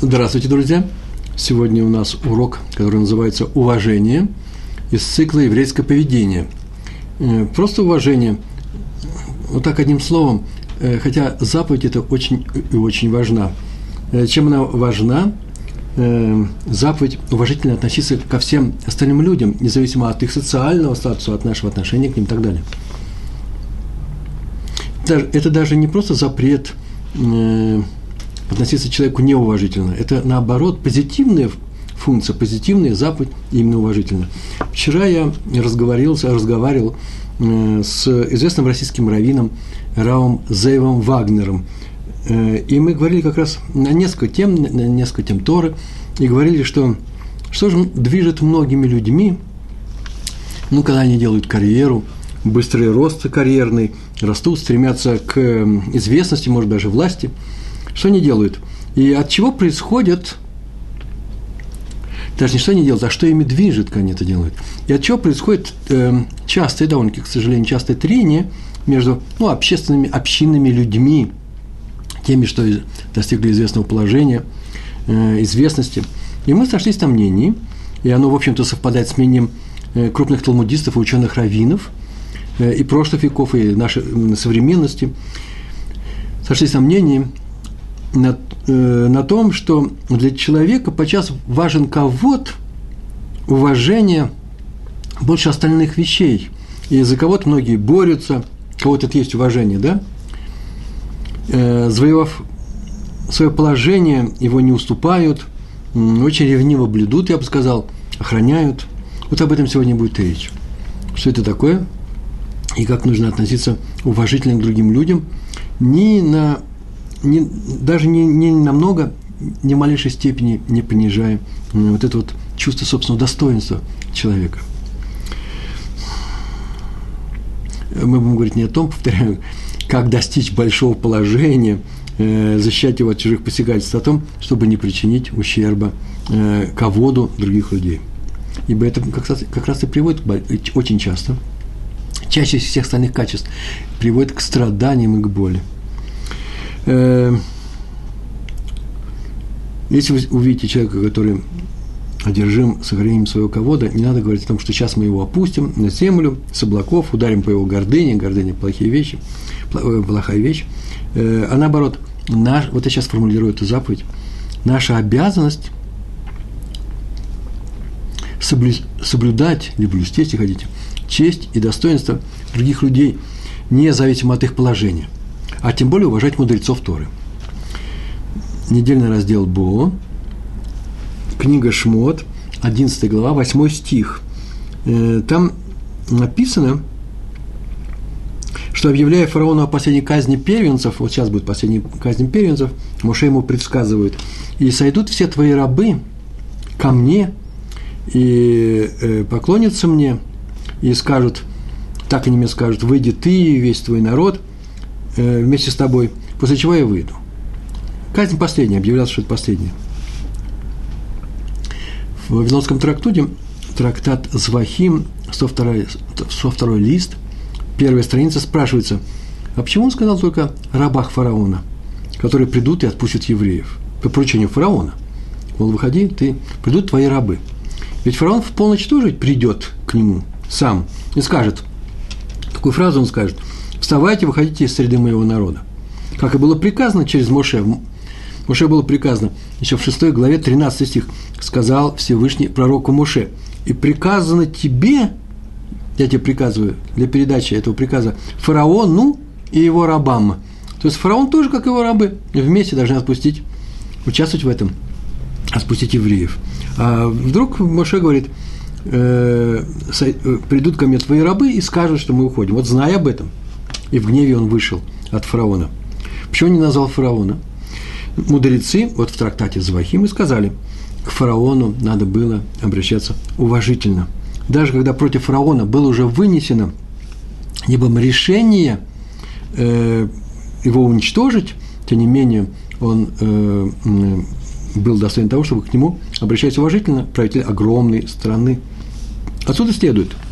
Здравствуйте, друзья! Сегодня у нас урок, который называется «Уважение» из цикла «Еврейское поведение». Э, просто уважение, вот так одним словом, э, хотя заповедь это очень и очень важна. Э, чем она важна? Заповедь уважительно относиться ко всем остальным людям, независимо от их социального статуса, от нашего отношения к ним и так далее. Это даже не просто запрет относиться к человеку неуважительно. Это, наоборот, позитивная функция, позитивная заповедь именно уважительно. Вчера я разговорился, разговаривал э, с известным российским раввином Раум Зейвом Вагнером. Э, и мы говорили как раз на несколько тем, на несколько тем Торы, и говорили, что что же движет многими людьми, ну, когда они делают карьеру, быстрый рост карьерный, растут, стремятся к э, известности, может, даже власти – что они делают? И от чего происходит, даже не что они делают, а что ими движет, когда они это делают. И от чего происходит э, частое, довольно-таки, к сожалению, частое трение между ну, общественными, общинными людьми, теми, что достигли известного положения, э, известности. И мы сошлись на мнении, и оно, в общем-то, совпадает с мнением э, крупных талмудистов и ученых-раввинов, э, и прошлых веков, и нашей современности, сошлись на мнении, на, э, на том, что для человека подчас важен кого-то, уважение больше остальных вещей. И за кого-то многие борются, кого-то это есть уважение, да? Э, завоевав свое положение, его не уступают, очень ревниво блюдут, я бы сказал, охраняют. Вот об этом сегодня будет речь. Что это такое? И как нужно относиться уважительно к другим людям, не на не, даже не, не намного, ни в малейшей степени не понижая вот это вот чувство собственного достоинства человека. Мы будем говорить не о том, повторяю, как достичь большого положения, э, защищать его от чужих посягательств, а о том, чтобы не причинить ущерба э, ководу других людей. Ибо это как раз, как раз и приводит очень часто, чаще всех остальных качеств, приводит к страданиям и к боли. Э, если вы увидите человека, который одержим сохранением своего ковода, не надо говорить о том, что сейчас мы его опустим на землю с облаков, ударим по его гордыне, гордыня – плохие вещи, э, плохая вещь, э, а наоборот, наш, вот я сейчас формулирую эту заповедь, наша обязанность соблюдать, либо блюсти, если хотите, честь и достоинство других людей, независимо от их положения – а тем более уважать мудрецов Торы. Недельный раздел Бо, книга Шмот, 11 глава, 8 стих. Э, там написано, что объявляя фараону о последней казни первенцев, вот сейчас будет последняя казнь первенцев, Моше ему предсказывает, и сойдут все твои рабы ко мне, и э, поклонятся мне, и скажут, так они мне скажут, выйди ты весь твой народ, Э, вместе с тобой, после чего я выйду. Казнь последняя, объявлялся, что это последняя. В Вавилонском трактуте, трактат Звахим, 102, 102 лист, первая страница спрашивается, а почему он сказал только рабах фараона, которые придут и отпустят евреев? По поручению фараона. Мол, выходи, ты, придут твои рабы. Ведь фараон в полночь тоже придет к нему сам и скажет, такую фразу он скажет – Вставайте, выходите из среды моего народа. Как и было приказано через Моше. Моше было приказано, еще в 6 главе 13 стих, сказал Всевышний пророку Моше, и приказано тебе, я тебе приказываю для передачи этого приказа, фараону и его рабам. То есть фараон тоже, как его рабы, вместе должны отпустить, участвовать в этом, отпустить евреев. А вдруг Моше говорит, э, э, придут ко мне твои рабы и скажут, что мы уходим. Вот зная об этом – и в гневе он вышел от фараона. Почему не назвал фараона? Мудрецы, вот в трактате Завахим, сказали, к фараону надо было обращаться уважительно. Даже когда против фараона было уже вынесено небом решение э, его уничтожить, тем не менее он э, был достоин того, чтобы к нему обращаться уважительно, правитель огромной страны. Отсюда следует –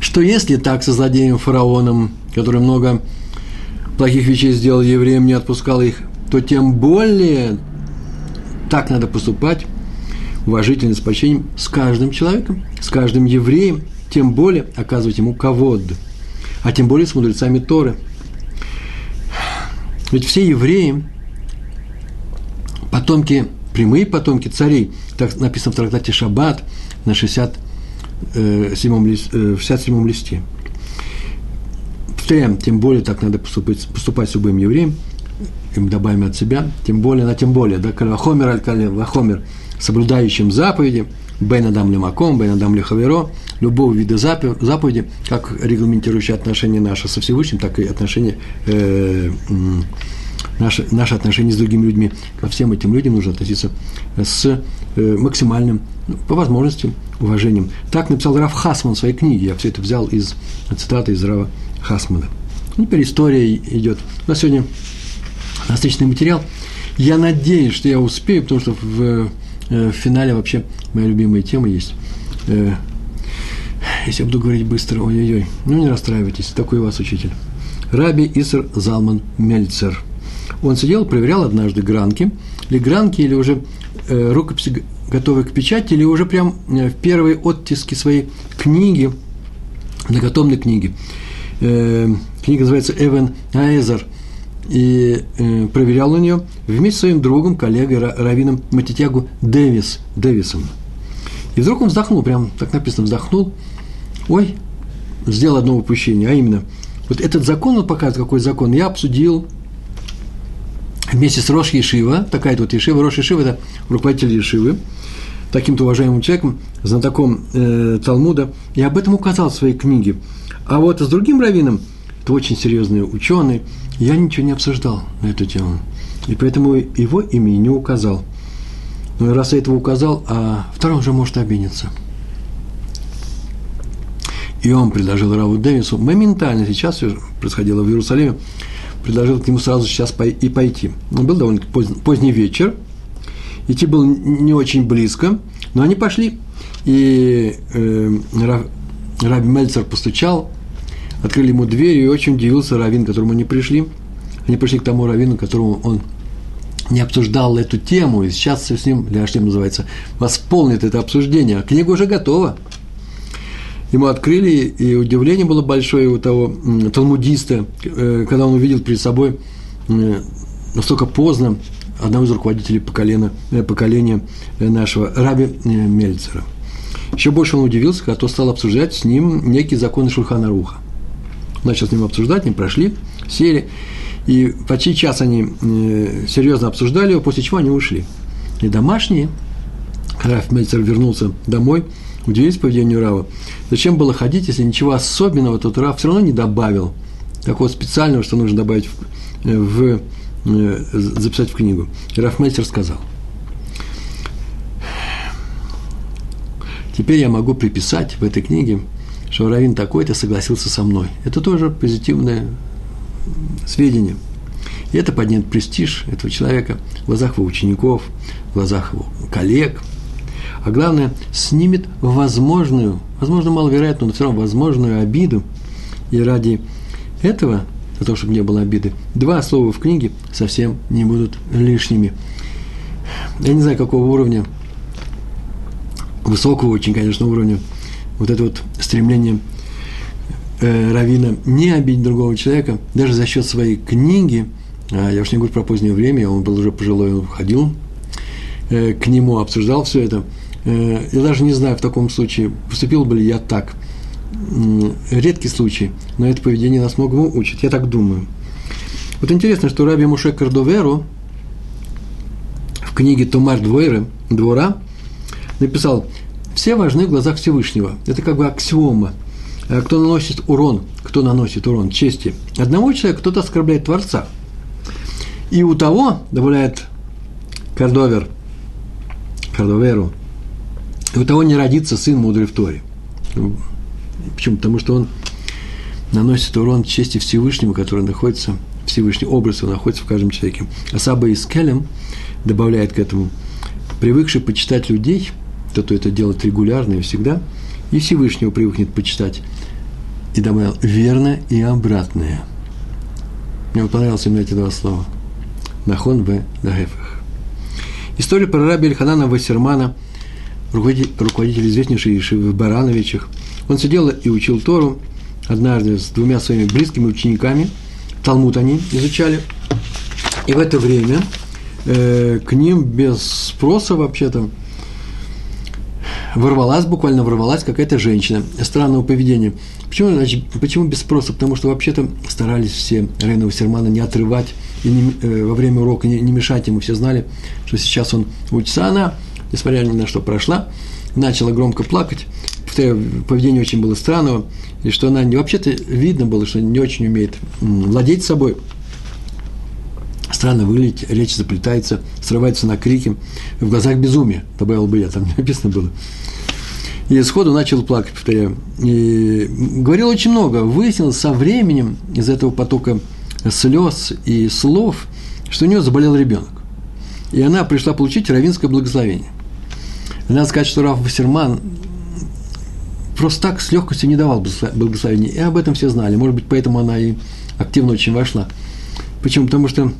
что если так со злодеем фараоном, который много плохих вещей сделал евреям, не отпускал их, то тем более так надо поступать уважительно, с почтением с каждым человеком, с каждым евреем, тем более оказывать ему ковод, а тем более с мудрецами Торы. Ведь все евреи, потомки, прямые потомки царей, так написано в трактате Шаббат на 67 лист, э, 67 листе. Повторяем, тем более так надо поступить, поступать с любым евреем, и мы добавим от себя, тем более, на тем более, да, кальвахомер аль вахомер, соблюдающим заповеди, бен адам лемаком, бен адам лехаверо, любого вида заповеди, как регламентирующие отношения наши со Всевышним, так и отношения, э, наши, наши отношения с другими людьми. Ко всем этим людям нужно относиться с э, максимальным, ну, по возможности, уважением. Так написал Раф Хасман в своей книге. Я все это взял из цитаты из Рава Хасмана. Теперь история идет. У нас сегодня насыщенный материал. Я надеюсь, что я успею, потому что в, э, в финале вообще моя любимая тема есть. Э, если я буду говорить быстро, ой-ой-ой, ну не расстраивайтесь, такой у вас учитель. Раби Иср Залман Мельцер. Он сидел, проверял однажды гранки, или гранки, или уже э, рукописи готовы к печати, или уже прям э, в первые оттиски своей книги, многотомной книги. Э, книга называется «Эвен Аэзер», и э, проверял на нее вместе с своим другом, коллегой, раввином Матитягу Дэвис, Дэвисом. И вдруг он вздохнул, прям так написано, вздохнул, ой, сделал одно упущение, а именно, вот этот закон, он показывает, какой закон, я обсудил вместе с Рош Ешива, такая-то вот Ешива, Рош Ешива – это руководитель Ешивы, таким-то уважаемым человеком, знатоком э, Талмуда, и об этом указал в своей книге. А вот с другим раввином, это очень серьезный ученый, я ничего не обсуждал на эту тему. И поэтому его имя не указал. Но раз я этого указал, а второй уже может обидеться. И он предложил Раву Дэвису, моментально сейчас происходило в Иерусалиме, предложил к нему сразу сейчас и пойти. Он был довольно поздний, поздний вечер, идти было не очень близко, но они пошли. И э, Раби Мельцер постучал, открыли ему дверь, и очень удивился Равин, к которому они пришли. Они пришли к тому Равину, которому он не обсуждал эту тему, и сейчас с ним, Ляштем называется, восполнит это обсуждение. А книга уже готова. Ему открыли, и удивление было большое у того талмудиста, э, когда он увидел перед собой э, настолько поздно одного из руководителей поколения, э, поколения нашего, Раби Мельцера. Еще больше он удивился, когда тот стал обсуждать с ним некие законы Шульхана Руха. Начал с ним обсуждать, они прошли, сели, и почти час они серьезно обсуждали его, после чего они ушли. И домашние, когда Мельцер вернулся домой, удивились поведению Рава. Зачем было ходить, если ничего особенного тот Рав все равно не добавил, такого специального, что нужно добавить в, э, в э, записать в книгу. И Раф Мельцер сказал, теперь я могу приписать в этой книге, что Равин такой-то согласился со мной. Это тоже позитивное сведения. И это поднимет престиж этого человека в глазах его учеников, в глазах его коллег. А главное, снимет возможную, возможно, маловероятную, но все равно возможную обиду. И ради этого, для того, чтобы не было обиды, два слова в книге совсем не будут лишними. Я не знаю, какого уровня, высокого очень, конечно, уровня, вот это вот стремление э, Равина не обидеть другого человека, даже за счет своей книги, а я уж не говорю про позднее время, он был уже пожилой, он ходил э, к нему, обсуждал все это. Э, я даже не знаю в таком случае, поступил бы ли я так. Редкий случай, но это поведение нас многому учит, я так думаю. Вот интересно, что Раби Муше Кардоверу в книге Томар Двойры, Двора, написал, все важны в глазах Всевышнего. Это как бы аксиома – Э, кто наносит урон, кто наносит урон чести одного человека, кто-то оскорбляет Творца. И у того, добавляет Кардовер, Кардоверу, у того не родится сын мудрый в Торе. Почему? Потому что он наносит урон чести Всевышнему, который находится, Всевышний образ его находится в каждом человеке. А Саба Искелем добавляет к этому, привыкший почитать людей, тот, кто это делает регулярно и всегда, и Всевышнего привыкнет почитать и добавил верно и обратное. Мне понравилось именно эти два слова. Нахон в Дагефах. История про раби Ильханана Вассермана, руководитель, руководитель известнейшей Ишивы Барановичах. Он сидел и учил Тору однажды с двумя своими близкими учениками. Талмуд они изучали. И в это время э, к ним без спроса вообще-то ворвалась, буквально ворвалась какая-то женщина странного поведения. Почему, значит, почему без спроса? Потому что вообще-то старались все Рейнова Сермана не отрывать и не, э, во время урока не, не мешать ему. Все знали, что сейчас он учится. Она, несмотря ни на что, прошла, начала громко плакать. Повторяю, поведение очень было странного, и что она не вообще-то видно было, что не очень умеет владеть собой – странно выглядит, речь заплетается, срывается на крики, в глазах безумие, добавил бы я, там написано было. И сходу начал плакать, повторяю. И говорил очень много. Выяснилось со временем из этого потока слез и слов, что у нее заболел ребенок. И она пришла получить равинское благословение. Надо сказать, что Раф Вассерман просто так с легкостью не давал благословения. И об этом все знали. Может быть, поэтому она и активно очень вошла. Почему? Потому что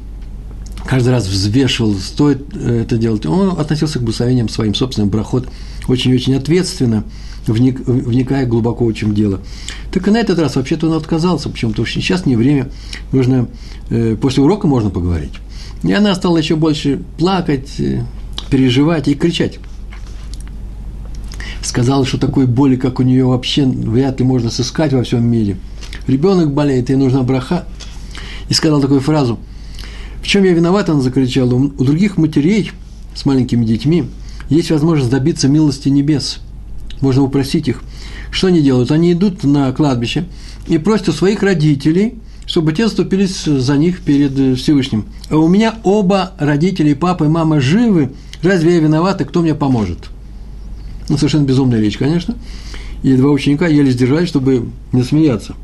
каждый раз взвешивал, стоит э, это делать. Он относился к благословениям своим собственным, проход очень-очень ответственно, вник, вникая глубоко в дело. Так и на этот раз вообще-то он отказался, почему? Потому что сейчас не время, нужно, э, после урока можно поговорить. И она стала еще больше плакать, э, переживать и кричать. Сказала, что такой боли, как у нее вообще вряд ли можно сыскать во всем мире. Ребенок болеет, ей нужна браха. И сказал такую фразу – в чем я виноват, она закричала. У других матерей с маленькими детьми есть возможность добиться милости небес. Можно упросить их. Что они делают? Они идут на кладбище и просят у своих родителей, чтобы те заступились за них перед Всевышним. А у меня оба родителей, папа и мама живы. Разве я виноват, и кто мне поможет? Ну, совершенно безумная речь, конечно. И два ученика еле сдержались, чтобы не смеяться.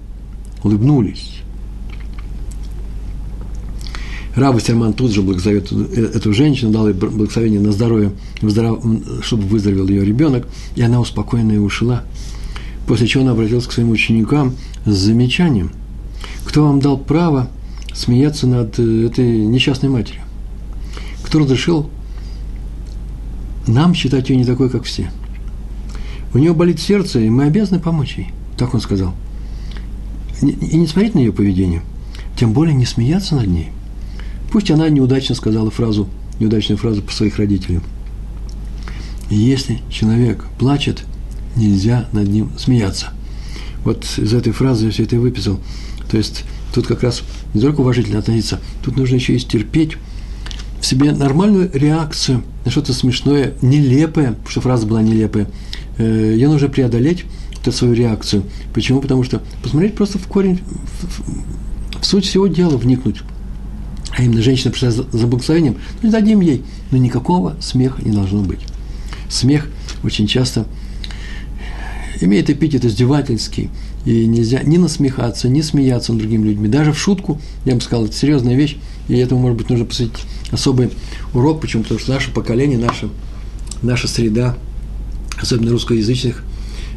Улыбнулись. Рав Серман тут же благословит эту женщину, дал ей благословение на здоровье, чтобы выздоровел ее ребенок, и она успокоена и ушла. После чего она обратилась к своим ученикам с замечанием. Кто вам дал право смеяться над э, этой несчастной матерью? Кто разрешил нам считать ее не такой, как все? У нее болит сердце, и мы обязаны помочь ей. Так он сказал. И не смотреть на ее поведение, тем более не смеяться над ней. Пусть она неудачно сказала фразу, неудачную фразу по своих родителям. если человек плачет, нельзя над ним смеяться. Вот из этой фразы я все это и выписал. То есть тут как раз не только уважительно относиться, тут нужно еще и стерпеть в себе нормальную реакцию на что-то смешное, нелепое, что фраза была нелепая. Э, Ее нужно преодолеть, эту свою реакцию. Почему? Потому что посмотреть просто в корень, в, в суть всего дела вникнуть а именно женщина пришла за, благословением, ну, дадим ей, но никакого смеха не должно быть. Смех очень часто имеет эпитет издевательский, и нельзя ни насмехаться, ни смеяться над другими людьми. Даже в шутку, я бы сказал, это серьезная вещь, и этому, может быть, нужно посвятить особый урок, почему? Потому что наше поколение, наша, наша среда, особенно русскоязычных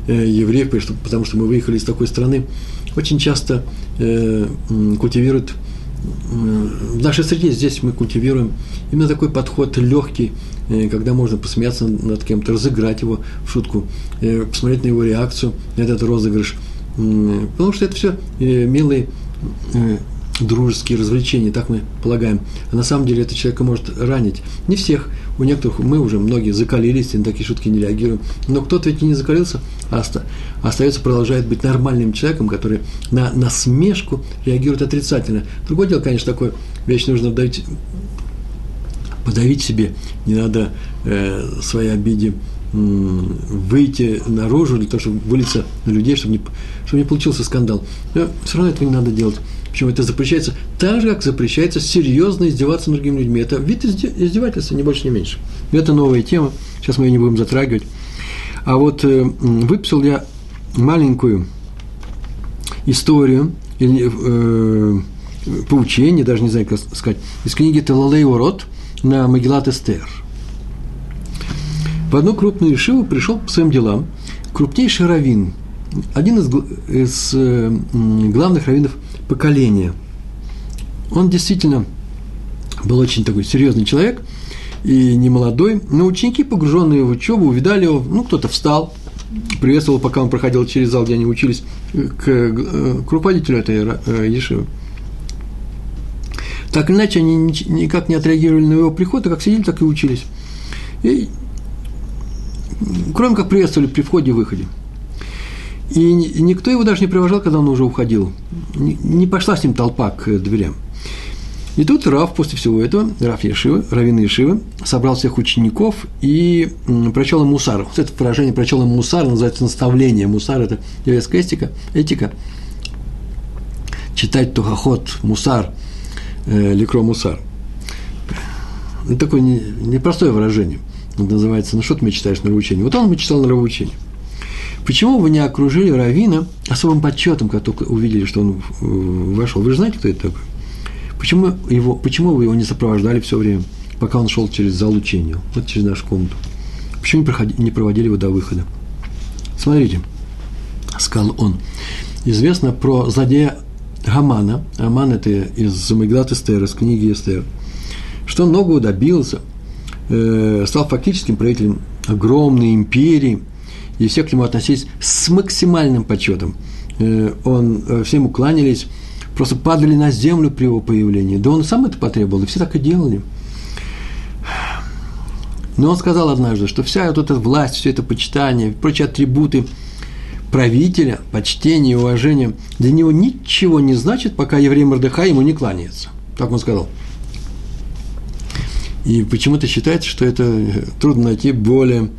э, евреев, потому что, мы выехали из такой страны, очень часто э, культивируют в нашей среде здесь мы культивируем именно такой подход легкий, э, когда можно посмеяться над кем-то, разыграть его в шутку, посмотреть на его реакцию на этот розыгрыш. Потому что это все милые дружеские развлечения, так мы полагаем. А на самом деле это человека может ранить. Не всех, у некоторых мы уже многие закалились и на такие шутки не реагируем. Но кто-то ведь и не закалился, а остается, продолжает быть нормальным человеком, который на насмешку реагирует отрицательно. Другое дело, конечно, такое вещь нужно давить, подавить себе. Не надо э, свои обиде выйти наружу для того, чтобы вылиться на людей, чтобы не, чтобы не получился скандал. Но все равно этого не надо делать. Почему это запрещается? Так же, как запрещается серьезно издеваться над другими людьми. Это вид издевательства, не больше, не меньше. Это новая тема, сейчас мы ее не будем затрагивать. А вот э, выписал я маленькую историю, или э, поучение, даже не знаю, как сказать, из книги Талалей Урод на Магеллат Эстер. В одну крупную Ишиву пришел по своим делам крупнейший раввин, один из, из э, главных раввинов – поколения. Он действительно был очень такой серьезный человек и не молодой, но ученики, погруженные в учебу, увидали его, ну, кто-то встал, приветствовал, пока он проходил через зал, где они учились, к, к руководителю этой э, ешивы. Так иначе, они никак не отреагировали на его приход, а как сидели, так и учились. И, кроме как приветствовали при входе и выходе. И никто его даже не провожал, когда он уже уходил. Не пошла с ним толпа к дверям. И тут Раф после всего этого, Раф Ешива, Равин Ешива, собрал всех учеников и прочел им мусар. Вот это выражение прочел им мусар называется наставление. Мусар – это еврейская этика. этика. Читать тухахот, мусар, э, ликро мусар. Это такое непростое выражение. Это называется, ну что ты мне читаешь на нравоучение? Вот он мне читал на нравоучение. Почему вы не окружили Равина особым почетом, когда только увидели, что он вошел? Вы же знаете, кто это такой? Почему, его, почему вы его не сопровождали все время, пока он шел через зал учения, вот через нашу комнату? Почему не, проходи, не проводили его до выхода? Смотрите, сказал он. Известно про злодея Гамана. Гаман – это из Мегдат Эстер, из книги Эстер. Что он многого добился, э, стал фактическим правителем огромной империи, и все к нему относились с максимальным почетом. Э, он, э, все ему кланялись, просто падали на землю при его появлении. Да он сам это потребовал, и все так и делали. Но он сказал однажды, что вся вот эта власть, все это почитание, прочие атрибуты правителя, почтение уважение для него ничего не значит, пока еврей Мордыхай ему не кланяется. Так он сказал. И почему-то считается, что это трудно найти более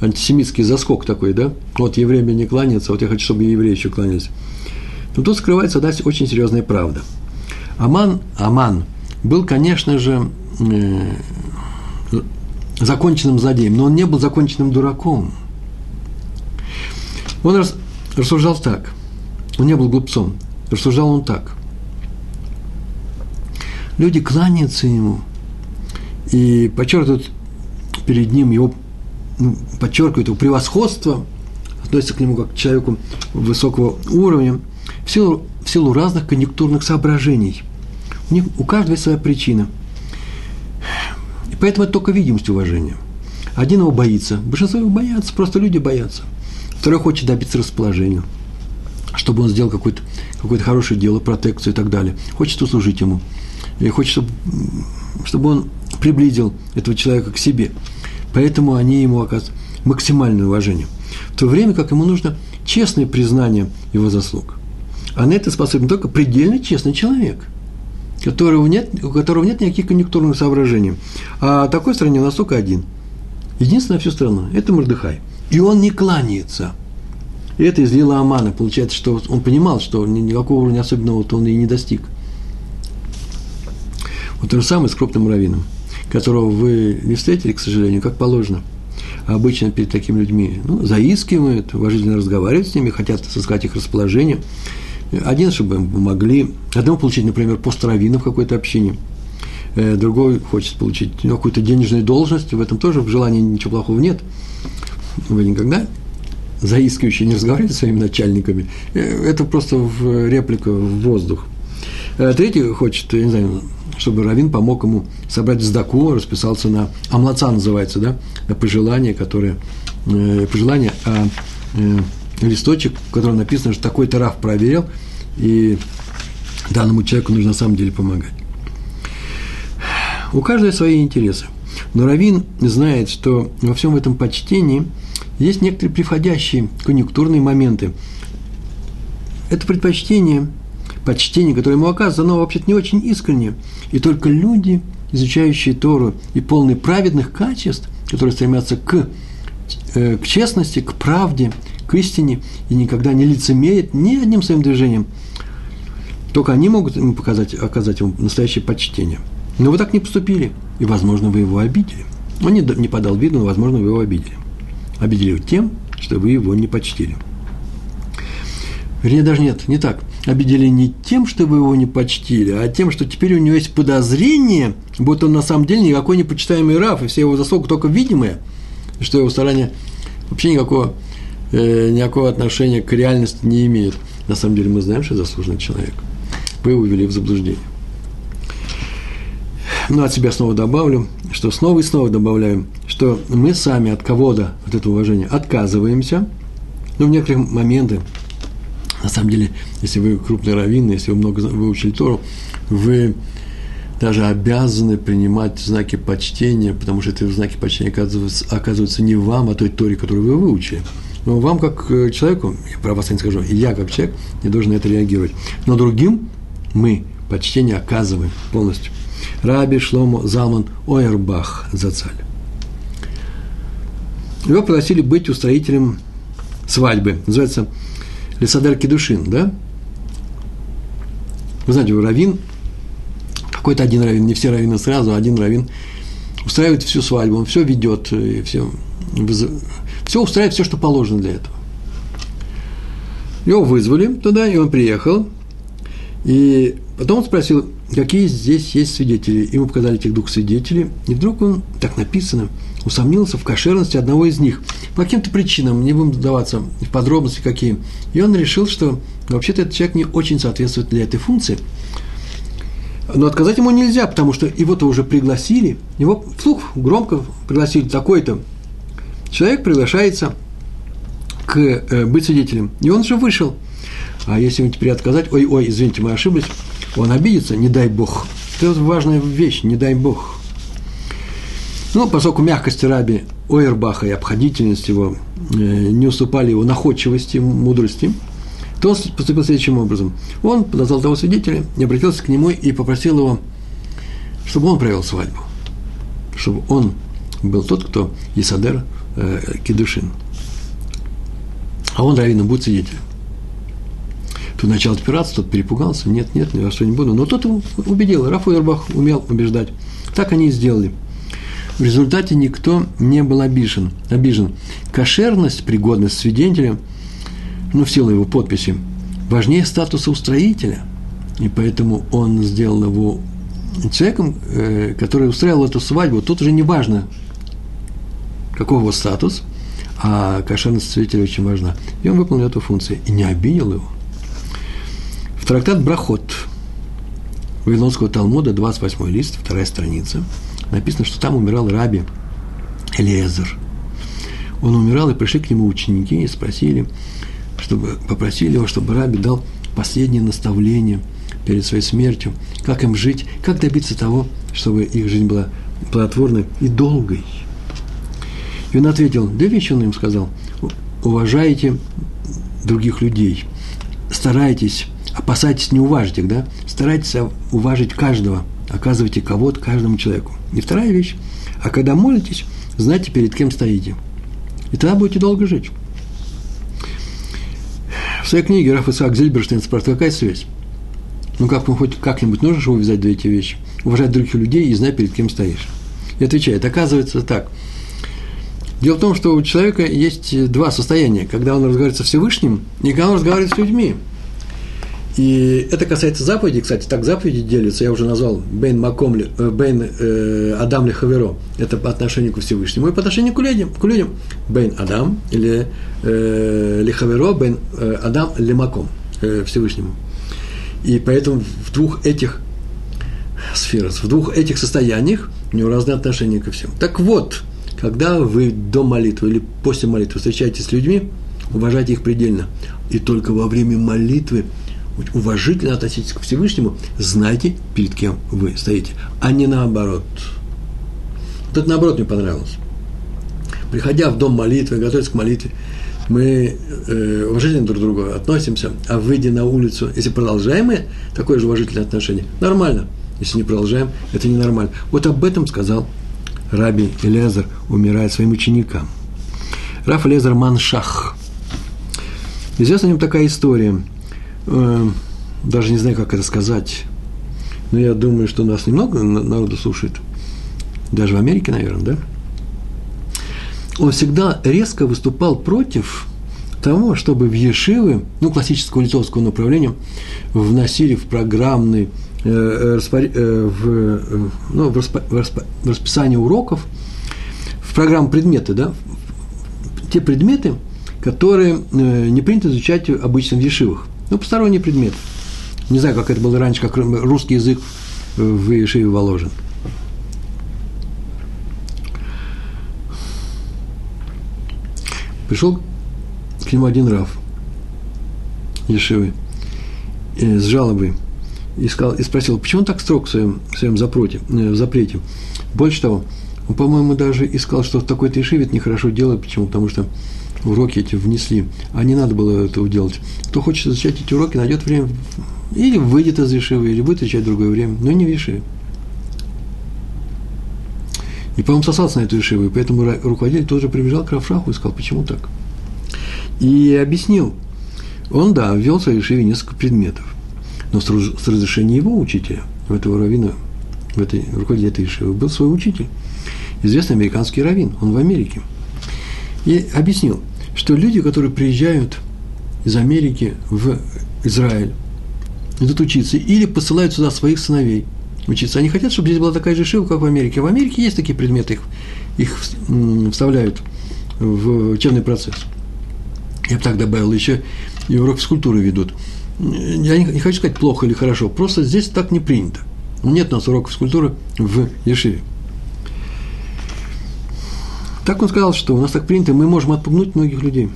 антисемитский заскок такой, да? Вот евреи мне не кланяются, вот я хочу, чтобы евреи еще кланялись. Но тут скрывается да, очень серьезная правда. Аман, Аман был, конечно же, э, законченным злодеем, но он не был законченным дураком. Он рас, рассуждал так. Он не был глупцом. Рассуждал он так. Люди кланяются ему и подчеркивают перед ним его, ну, подчеркивают его превосходство, относятся к нему как к человеку высокого уровня – в силу, в силу разных конъюнктурных соображений. У, них, у каждого есть своя причина. И поэтому это только видимость уважения. Один его боится, большинство его боятся, просто люди боятся. Второй хочет добиться расположения, чтобы он сделал какое-то какое хорошее дело, протекцию и так далее. Хочет услужить ему. И хочет, чтобы, чтобы он приблизил этого человека к себе. Поэтому они ему оказывают максимальное уважение. В то время как ему нужно честное признание его заслуг. А на это способен только предельно честный человек, которого нет, у которого нет никаких конъюнктурных соображений. А такой стране у нас только один. Единственный на всю страну – это Мордыхай. И он не кланяется. И это излило Амана. Получается, что он понимал, что никакого уровня особенного он и не достиг. Вот то же самое с крупным раввином, которого вы не встретили, к сожалению, как положено. Обычно перед такими людьми ну, заискивают, уважительно разговаривают с ними, хотят сыскать их расположение – один, чтобы им помогли. Одному получить, например, пост раввина в какой-то общине. Э, другой хочет получить какую-то денежную должность. В этом тоже в желании ничего плохого нет. Вы никогда заискивающие не разговаривали с своими начальниками. Э, это просто в реплика в воздух. Э, третий хочет, я не знаю, чтобы Равин помог ему собрать сдаку, расписался на амлаца называется, да, на пожелание, которое, пожелание, а листочек, в котором написано, что такой-то Раф проверил, и данному человеку нужно на самом деле помогать. У каждого свои интересы. Но Равин знает, что во всем этом почтении есть некоторые приходящие конъюнктурные моменты. Это предпочтение, почтение, которое ему оказывается, оно вообще-то не очень искренне. И только люди, изучающие Тору и полные праведных качеств, которые стремятся к, э, к честности, к правде, к истине и никогда не лицемерит ни одним своим движением. Только они могут ему показать, оказать ему настоящее почтение. Но вы так не поступили, и, возможно, вы его обидели. Он не, не подал виду, но, возможно, вы его обидели. Обидели тем, что вы его не почтили. Вернее, даже нет, не так. Обидели не тем, что вы его не почтили, а тем, что теперь у него есть подозрение, будто он на самом деле никакой не Раф, и все его заслуги только видимые, что его старания вообще никакого э, никакого отношения к реальности не имеет. На самом деле мы знаем, что заслуженный человек. Вы его ввели в заблуждение. Ну, от себя снова добавлю, что снова и снова добавляю, что мы сами от кого-то, от этого уважения, отказываемся. Но в некоторых моменты, на самом деле, если вы крупный раввин, если вы много выучили Тору, вы даже обязаны принимать знаки почтения, потому что эти знаки почтения оказываются, оказываются не вам, а той Торе, которую вы выучили. Но вам, как э, человеку, я про вас не скажу, и я, как человек, не должен на это реагировать. Но другим мы почтение оказываем полностью. Раби Шлому Залман Ойербах Зацаль. Его пригласили быть устроителем свадьбы. Называется Лесадар Кедушин, да? Вы знаете, равин, какой-то один равин, не все раввины сразу, а один равин устраивает всю свадьбу, он все ведет, и все, все устраивает, все, что положено для этого. Его вызвали туда, и он приехал, и потом он спросил, какие здесь есть свидетели. Ему показали этих двух свидетелей, и вдруг он, так написано, усомнился в кошерности одного из них. По каким-то причинам, не будем вдаваться в подробности какие. И он решил, что вообще-то этот человек не очень соответствует для этой функции. Но отказать ему нельзя, потому что его-то уже пригласили, его вслух громко пригласили, такой-то человек приглашается к э, быть свидетелем. И он же вышел. А если ему теперь отказать, ой, ой, извините, мы ошиблись, он обидится, не дай бог. Это важная вещь, не дай бог. Ну, поскольку мягкость раби Ойербаха и обходительность его э, не уступали его находчивости, мудрости, то он поступил следующим образом. Он подозвал того свидетеля, и обратился к нему и попросил его, чтобы он провел свадьбу, чтобы он был тот, кто Исадер э, Кедушин. А он раввином будет свидетелем. Тут начал отпираться, тот перепугался, нет, нет, во что не буду. Но тот его убедил, Раф Уэрбах умел убеждать. Так они и сделали. В результате никто не был обижен. обижен. Кошерность, пригодность свидетеля, ну, в силу его подписи, важнее статуса устроителя. И поэтому он сделал его человеком, э, который устраивал эту свадьбу. Тут уже не важно, каков его статус, а кошерность свидетеля очень важна. И он выполнил эту функцию и не обидел его. В трактат Брахот Вавилонского Талмуда, 28 лист, вторая страница, написано, что там умирал раби Элиезер. Он умирал, и пришли к нему ученики и спросили, чтобы, попросили его, чтобы раби дал последнее наставление перед своей смертью, как им жить, как добиться того, чтобы их жизнь была плодотворной и долгой. И он ответил, две вещи он им сказал. Уважайте других людей, старайтесь, опасайтесь не уважить их, да, старайтесь уважить каждого, оказывайте кого-то каждому человеку. И вторая вещь, а когда молитесь, знайте, перед кем стоите. И тогда будете долго жить. В своей книге Раф Исаак Зильберштейн спрашивает, какая связь? Ну, как, ну, хоть как-нибудь нужно же увязать две эти вещи? Уважать других людей и знать, перед кем стоишь. И отвечает, оказывается так – Дело в том, что у человека есть два состояния, когда он разговаривает со Всевышним и когда он разговаривает с людьми. И это касается заповедей, кстати, так заповеди делятся, я уже назвал Бейн Маком, э, Бейн э, Адам ли Хаверо, это по отношению к Всевышнему, и по отношению к людям, к людям. Бейн Адам или э, Лихаверо, Бейн э, Адам Лимаком э, Всевышнему. И поэтому в двух этих сферах, в двух этих состояниях у него разные отношения ко всем. Так вот, когда вы до молитвы или после молитвы встречаетесь с людьми, уважайте их предельно. И только во время молитвы уважительно относитесь к Всевышнему, знайте, перед кем вы стоите, а не наоборот. Вот это наоборот мне понравилось. Приходя в дом молитвы, готовясь к молитве, мы э, уважительно друг к другу относимся, а выйдя на улицу, если продолжаем мы такое же уважительное отношение, нормально. Если не продолжаем, это ненормально. Вот об этом сказал Раби Элезер умирает своим ученикам. Раф Элезер Маншах. Известна о нем такая история. Э, даже не знаю, как это сказать. Но я думаю, что нас немного народу слушает. Даже в Америке, наверное, да? Он всегда резко выступал против того, чтобы в Ешивы, ну, классического литовского направления, вносили в программный Э, э, в, э, ну, в расписании уроков, в программу предметы, да, те предметы, которые не принято изучать обычно в ешивах. Ну, посторонний предмет. Не знаю, как это было раньше, как русский язык в Ешиве Воложен. Пришел к нему один Раф Ешивы э, с жалобой и, сказал, и спросил, почему он так строг в своем, в своем запроте, э, в запрете. Больше того, он, по-моему, даже и сказал, что в такой-то Ешиве это нехорошо делать. Почему? Потому что уроки эти внесли, а не надо было этого делать. Кто хочет изучать эти уроки, найдет время, или выйдет из Ешивы, или будет изучать другое время, но не в Ешиве. И, по-моему, сосался на эту Ешиву, и поэтому руководитель тоже прибежал к Равшаху и сказал, почему так. И объяснил. Он, да, ввел в своей Ешиве несколько предметов, но с разрешения его учителя, этого равина, в этой, руководителя этой Ешивы, был свой учитель, известный американский раввин, он в Америке. И объяснил, что люди, которые приезжают из Америки в Израиль, идут учиться, или посылают сюда своих сыновей учиться, они хотят, чтобы здесь была такая же шива, как в Америке. В Америке есть такие предметы, их, их вставляют в учебный процесс. Я бы так добавил, еще и урок физкультуры ведут. Я не, не хочу сказать плохо или хорошо, просто здесь так не принято. Нет у нас урока физкультуры в Ешиве. Так он сказал, что у нас так принято, мы можем отпугнуть многих людей.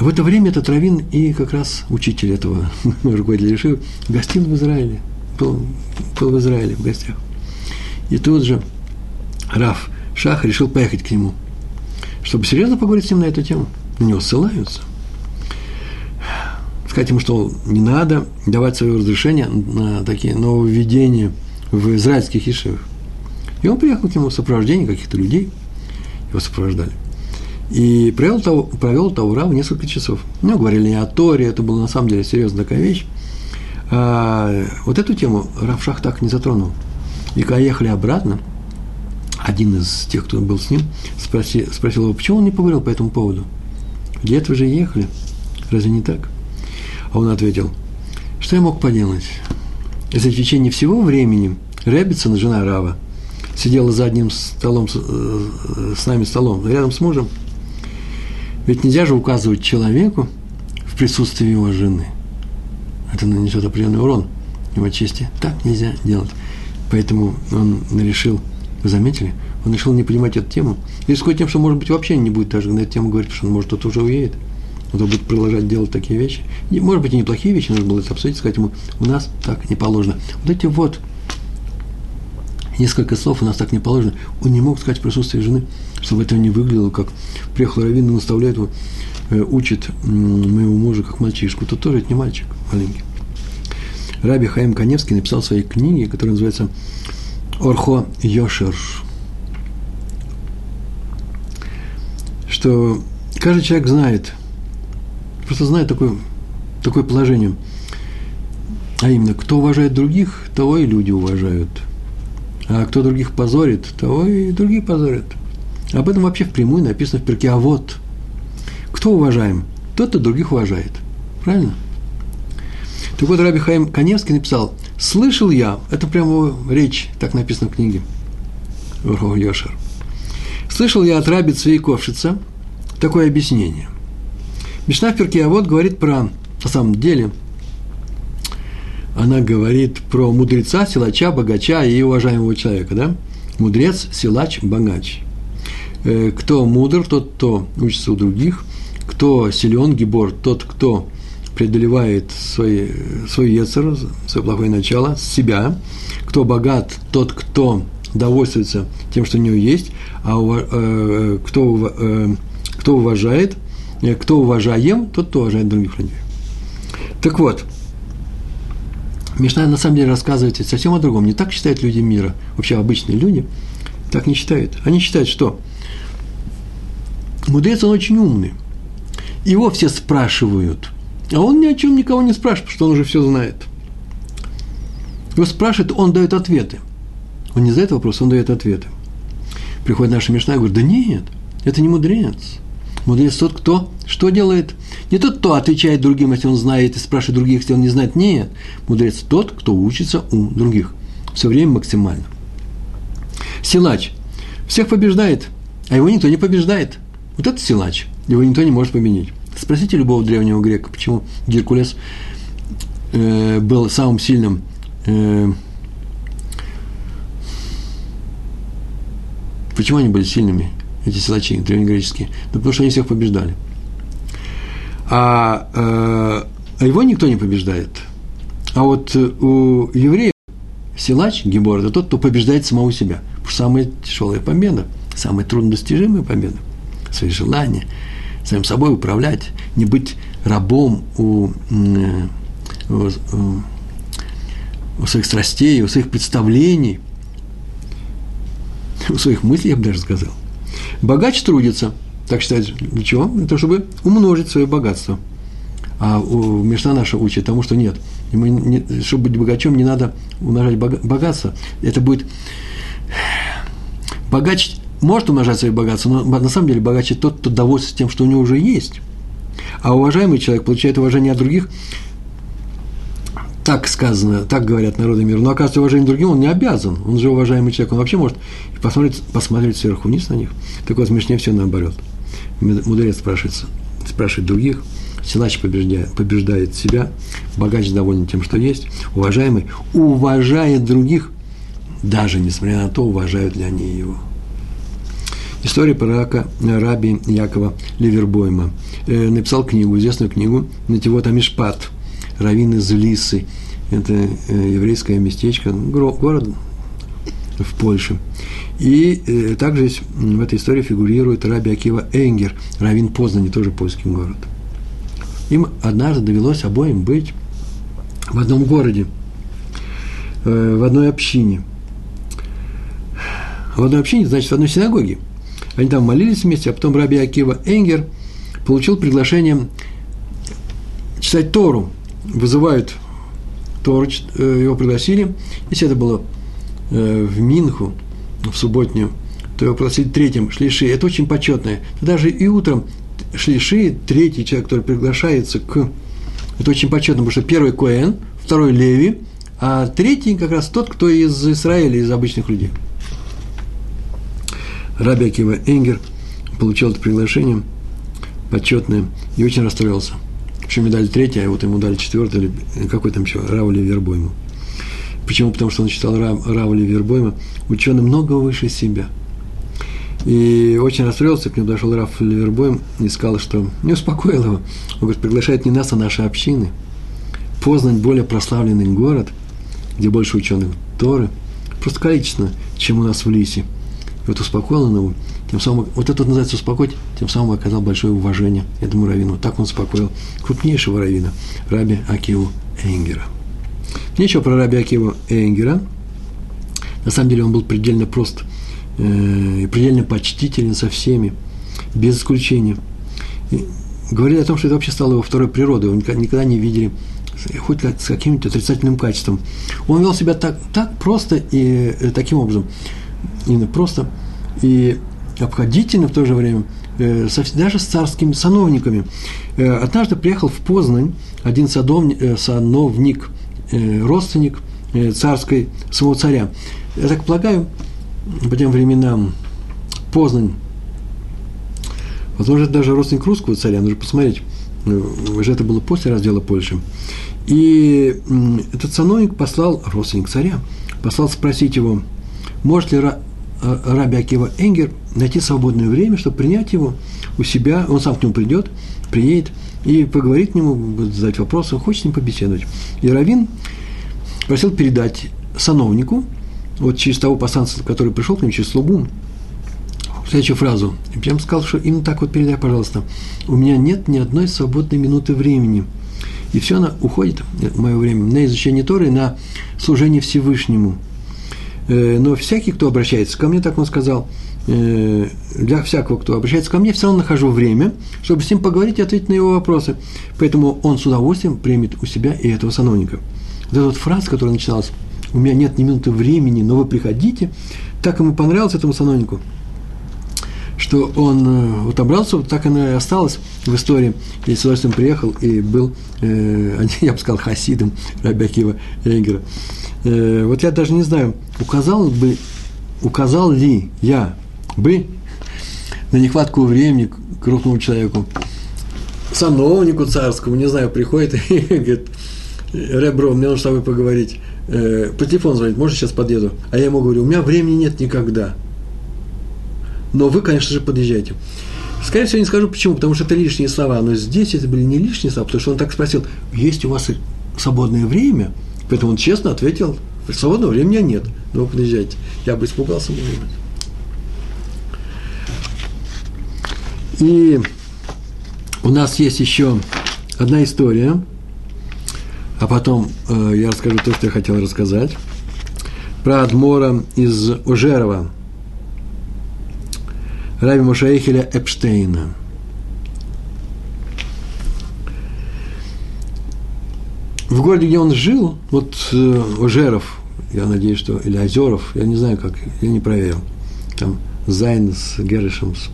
В это время этот раввин и как раз учитель этого руководителя решил гостил в Израиле, был, был в Израиле в гостях. И тут же Раф Шах решил поехать к нему, чтобы серьезно поговорить с ним на эту тему. На него ссылаются. Сказать ему, что не надо давать свое разрешение на такие нововведения в израильских ешивах. И он приехал к нему в сопровождении каких-то людей – его сопровождали. И провел, провел Таурав несколько часов. Ну, говорили не о Торе, это была на самом деле серьезная такая вещь. А, вот эту тему Равшах так не затронул. И когда ехали обратно, один из тех, кто был с ним, спроси, спросил его, почему он не поговорил по этому поводу? Лет вы же ехали, разве не так? А он ответил, что я мог поделать? Если в течение всего времени Ребица, жена Рава, сидела за одним столом, с э, нами столом, рядом с мужем. Ведь нельзя же указывать человеку в присутствии его жены. Это нанесет определенный урон его чести. Так нельзя делать. Поэтому он решил, вы заметили, он решил не понимать эту тему. И рискует тем, что, может быть, вообще не будет даже на эту тему говорить, что он, может, кто-то уже уедет. Он будет продолжать делать такие вещи. И, может быть, и неплохие вещи, нужно было это обсудить, сказать ему, у нас так не положено. Вот эти вот несколько слов, у нас так не положено, он не мог сказать в присутствии жены, чтобы это не выглядело, как приехал Равин и наставляет его, э, учит моего мужа как мальчишку, то тоже это не мальчик маленький. Раби Хаим Каневский написал в своей книге, которая называется «Орхо Йошер», что каждый человек знает, просто знает такое, такое положение, а именно, кто уважает других, того и люди уважают – а кто других позорит, того и другие позорят. Об этом вообще впрямую написано в перке. А вот кто уважаем? Тот, кто других уважает. Правильно? Так вот, Раби Хаим Каневский написал, слышал я, это прямо речь, так написано в книге, Йошер. Слышал я от Раби Цвейковшица такое объяснение. Мишна в перке, а вот говорит про, на самом деле, она говорит про мудреца, силача, богача и уважаемого человека, да? Мудрец, силач, богач. Э, кто мудр, тот, кто учится у других, кто силен, гибор, тот, кто преодолевает свои, свой яцер, свое плохое начало, себя, кто богат, тот, кто довольствуется тем, что у него есть, а э, кто, э, кто уважает, э, кто уважаем, тот, кто уважает других людей. Так вот, Мишна на самом деле рассказывает совсем о другом. Не так считают люди мира, вообще обычные люди, так не считают. Они считают, что мудрец, он очень умный. Его все спрашивают, а он ни о чем никого не спрашивает, потому что он уже все знает. Его спрашивают, он дает ответы. Он не задает вопрос, он дает ответы. Приходит наша Мишна и говорит, да нет, это не мудрец. Мудрец тот, кто что делает? Не тот, кто отвечает другим, если он знает, и спрашивает других, если он не знает. Нет. Мудрец тот, кто учится у других. Все время максимально. Силач всех побеждает, а его никто не побеждает. Вот это силач. Его никто не может победить. Спросите любого древнего грека, почему Геркулес э, был самым сильным э, почему они были сильными эти силачи древнегреческие? Да потому что они всех побеждали. А, э, а его никто не побеждает. А вот у евреев силач, гибор, это тот, кто побеждает самого себя. Потому что самая тяжелая победа, самая труднодостижимая победа. Свои желания, самим собой управлять, не быть рабом у, у, у своих страстей, у своих представлений, у своих мыслей, я бы даже сказал. Богач трудится, так считает, для чего? Для того, чтобы умножить свое богатство. А Мишна наша учит тому, что нет. Ему не, чтобы быть богачом, не надо умножать богатство. Это будет... Богач может умножать свое богатство, но на самом деле богач тот, кто довольствуется тем, что у него уже есть. А уважаемый человек получает уважение от других, так сказано, так говорят народы мира. Но, оказывается, уважение другим он не обязан. Он же уважаемый человек. Он вообще может посмотреть, посмотреть сверху вниз на них. Так вот, смешнее все наоборот. Мудрец спрашивает, спрашивает других, силач побеждает, побеждает себя, богач доволен тем, что есть, уважаемый уважает других, даже несмотря на то, уважают ли они его. История пророка раби Якова Ливербойма. Э, написал книгу, известную книгу «Нативот Амишпат», раввин из Лисы. Это э, еврейское местечко, город в Польше. И э, также в этой истории фигурирует раби Акива Энгер, раввин Познани, тоже польский город. Им однажды довелось обоим быть в одном городе, в одной общине. В одной общине, значит, в одной синагоге – они там молились вместе, а потом Раби Акива Энгер получил приглашение читать Тору. Вызывают Тору, э, его пригласили. Если это было э, в Минху, в субботнюю, то его пригласили третьим шлиши. Это очень почетное. Даже и утром шлиши, третий человек, который приглашается к... Это очень почетно, потому что первый Коэн, второй Леви, а третий как раз тот, кто из Израиля, из обычных людей – Раби Акива Энгер получил это приглашение почетное и очень расстроился. Причем ему дали третье, а вот ему дали четвертое, или какой там еще, Раули Вербойму. Почему? Потому что он считал Раули Вербойма ученым много выше себя. И очень расстроился, к нему дошел Раф Ливербойм и сказал, что не успокоил его. Он говорит, приглашает не нас, а наши общины. Познань более прославленный город, где больше ученых Торы, просто количественно, чем у нас в Лисе – вот успокоил он его, тем самым, вот это называется успокоить, тем самым оказал большое уважение этому раввину. Так он успокоил крупнейшего раввина, раби Акиву Энгера. Нечего про раби Акиву Энгера. На самом деле он был предельно прост э, и предельно почтителен со всеми, без исключения. И говорили о том, что это вообще стало его второй природой. Его никогда не видели хоть с каким-нибудь отрицательным качеством. Он вел себя так, так просто и э, таким образом именно просто и обходительно в то же время, э, даже с царскими сановниками. Э, однажды приехал в Познань один э, сановник родственник царской самого царя. Я так полагаю, по тем временам Познань, возможно, даже родственник русского царя, нужно посмотреть, уже это было после раздела Польши. И этот сановник послал, родственник царя, послал спросить его, может ли Раби Акива Энгер найти свободное время, чтобы принять его у себя, он сам к нему придет, приедет и поговорит к нему, задать вопросы, он хочет с ним побеседовать. И Равин просил передать сановнику, вот через того посланца, который пришел к нему, через слугу, следующую фразу. И прям сказал, что именно так вот передай, пожалуйста. У меня нет ни одной свободной минуты времени. И все она уходит, мое время, на изучение Торы, на служение Всевышнему – Э, но всякий, кто обращается ко мне, так он сказал, э, для всякого, кто обращается ко мне, все равно нахожу время, чтобы с ним поговорить и ответить на его вопросы. Поэтому он с удовольствием примет у себя и этого сановника. Вот эта вот фраза, которая начиналась, у меня нет ни минуты времени, но вы приходите, так ему понравилось этому сановнику, что он э, вот обрался, вот так оно и осталось в истории. И с удовольствием приехал и был, э, я бы сказал, хасидом Рабиакива Эйгера. Э, вот я даже не знаю, указал бы, указал ли я бы на нехватку времени крупному человеку, сановнику царскому, не знаю, приходит и говорит, Ребро, мне нужно с тобой поговорить. Э, по телефону звонит, может, сейчас подъеду. А я ему говорю, у меня времени нет никогда. Но вы, конечно же, подъезжаете. Скорее всего, не скажу почему, потому что это лишние слова, но здесь это были не лишние слова, потому что он так спросил, есть у вас свободное время? Поэтому он честно ответил, свободного времени нет, но вы подъезжаете. Я бы испугался, может быть. И у нас есть еще одна история, а потом э, я расскажу то, что я хотел рассказать, про Адмора из Ужерова, Раби Мушаихеля Эпштейна. В городе, где он жил, вот э, Ужеров, я надеюсь, что, или Озеров, я не знаю, как, я не проверил, там Зайн с Герышем, с,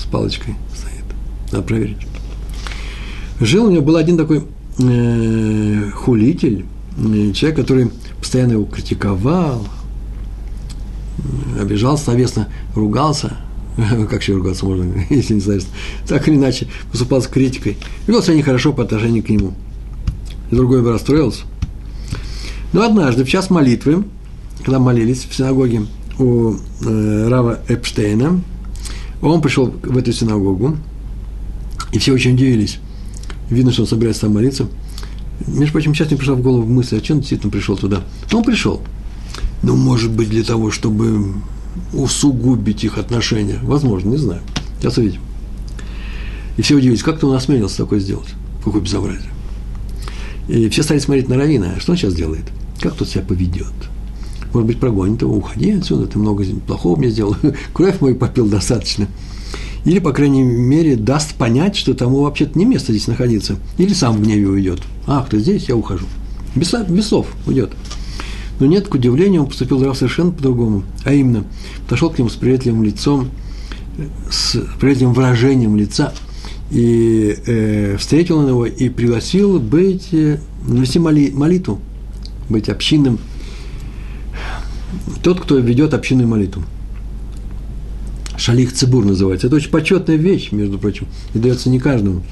с палочкой стоит, надо проверить. Жил у него был один такой э, хулитель, э, человек, который постоянно его критиковал, обижал словесно, ругался, как еще ругаться можно, если не знаешь, так или иначе поступал с критикой, вел себя нехорошо по отношению к нему. И другой бы расстроился. Но однажды, в час молитвы, когда молились в синагоге у э, Рава Эпштейна, он пришел в эту синагогу, и все очень удивились. Видно, что он собирается там молиться. Между прочим, сейчас мне пришла в голову мысль, а чем он действительно пришел туда? Но он пришел. Ну, может быть, для того, чтобы усугубить их отношения. Возможно, не знаю. Сейчас увидим. И все удивились, как ты он осмелился такое сделать? Какое безобразие. И все стали смотреть на Равина. Что он сейчас делает? Как тот себя поведет? Может быть, прогонит его, уходи отсюда, ты много плохого мне сделал, кровь мою попил достаточно. Или, по крайней мере, даст понять, что тому вообще-то не место здесь находиться. Или сам в гневе уйдет. А, кто здесь, я ухожу. Без, без слов уйдет. Но нет, к удивлению, он поступил совершенно по-другому. А именно, подошел к нему с приветливым лицом, с приветливым выражением лица, и э, встретил он его и пригласил быть, э, вести моли, молитву, быть общинным, тот, кто ведет общинную молитву. Шалих Цибур называется. Это очень почетная вещь, между прочим, и дается не каждому.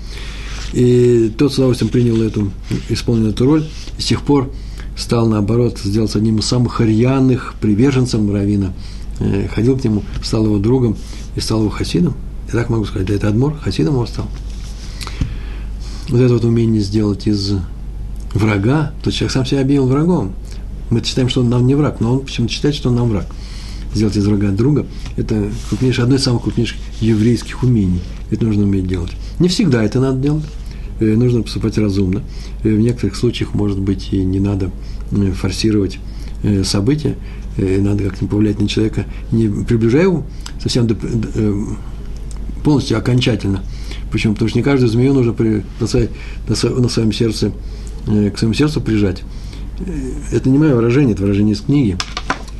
И тот с удовольствием принял эту, исполнил эту роль, и с тех пор стал, наоборот, сделался одним из самых рьяных приверженцев Равина, э, ходил к нему, стал его другом и стал его хасидом. Я так могу сказать, да это Адмор, хасидом его стал. Вот это вот умение сделать из врага, тот человек сам себя объявил врагом. Мы считаем, что он нам не враг, но он почему-то считает, что он нам враг. Сделать из врага друга – это крупнейшее, одно из самых крупнейших еврейских умений. Это нужно уметь делать. Не всегда это надо делать. Э, нужно поступать разумно. Э, в некоторых случаях, может быть, и не надо э, форсировать события, надо как-то повлиять на человека, не приближая его совсем до, полностью окончательно. Почему? Потому что не каждую змею нужно при, на, своем, на своем сердце, к своему сердцу прижать. Это не мое выражение, это выражение из книги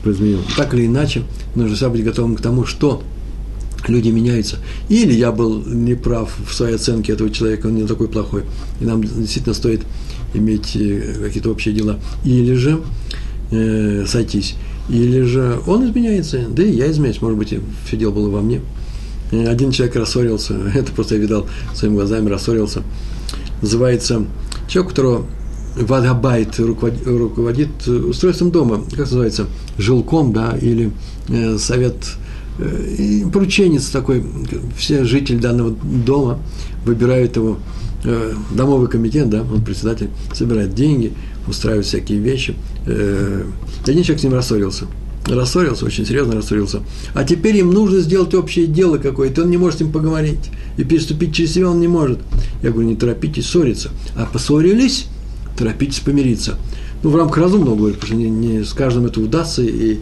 про змею. Так или иначе, нужно всегда быть готовым к тому, что люди меняются. Или я был неправ в своей оценке этого человека, он не такой плохой, и нам действительно стоит иметь э, какие-то общие дела. Или же э, сойтись. Или же он изменяется, да и я изменяюсь, может быть, все дело было во мне. Э, один человек рассорился, это просто я видал своими глазами, рассорился. Называется человек, у которого Вадгабайт руководит, устройством дома, как называется, жилком, да, или э, совет и порученец такой, все жители данного дома выбирают его, э, домовый комитет, да, он председатель, собирает деньги, устраивает всякие вещи. Э, один человек с ним рассорился. Рассорился, очень серьезно рассорился. А теперь им нужно сделать общее дело какое-то, он не может им поговорить. И переступить через себя он не может. Я говорю, не торопитесь ссориться. А поссорились, торопитесь помириться. Ну, в рамках разумного, говорю, потому что не, не с каждым это удастся, и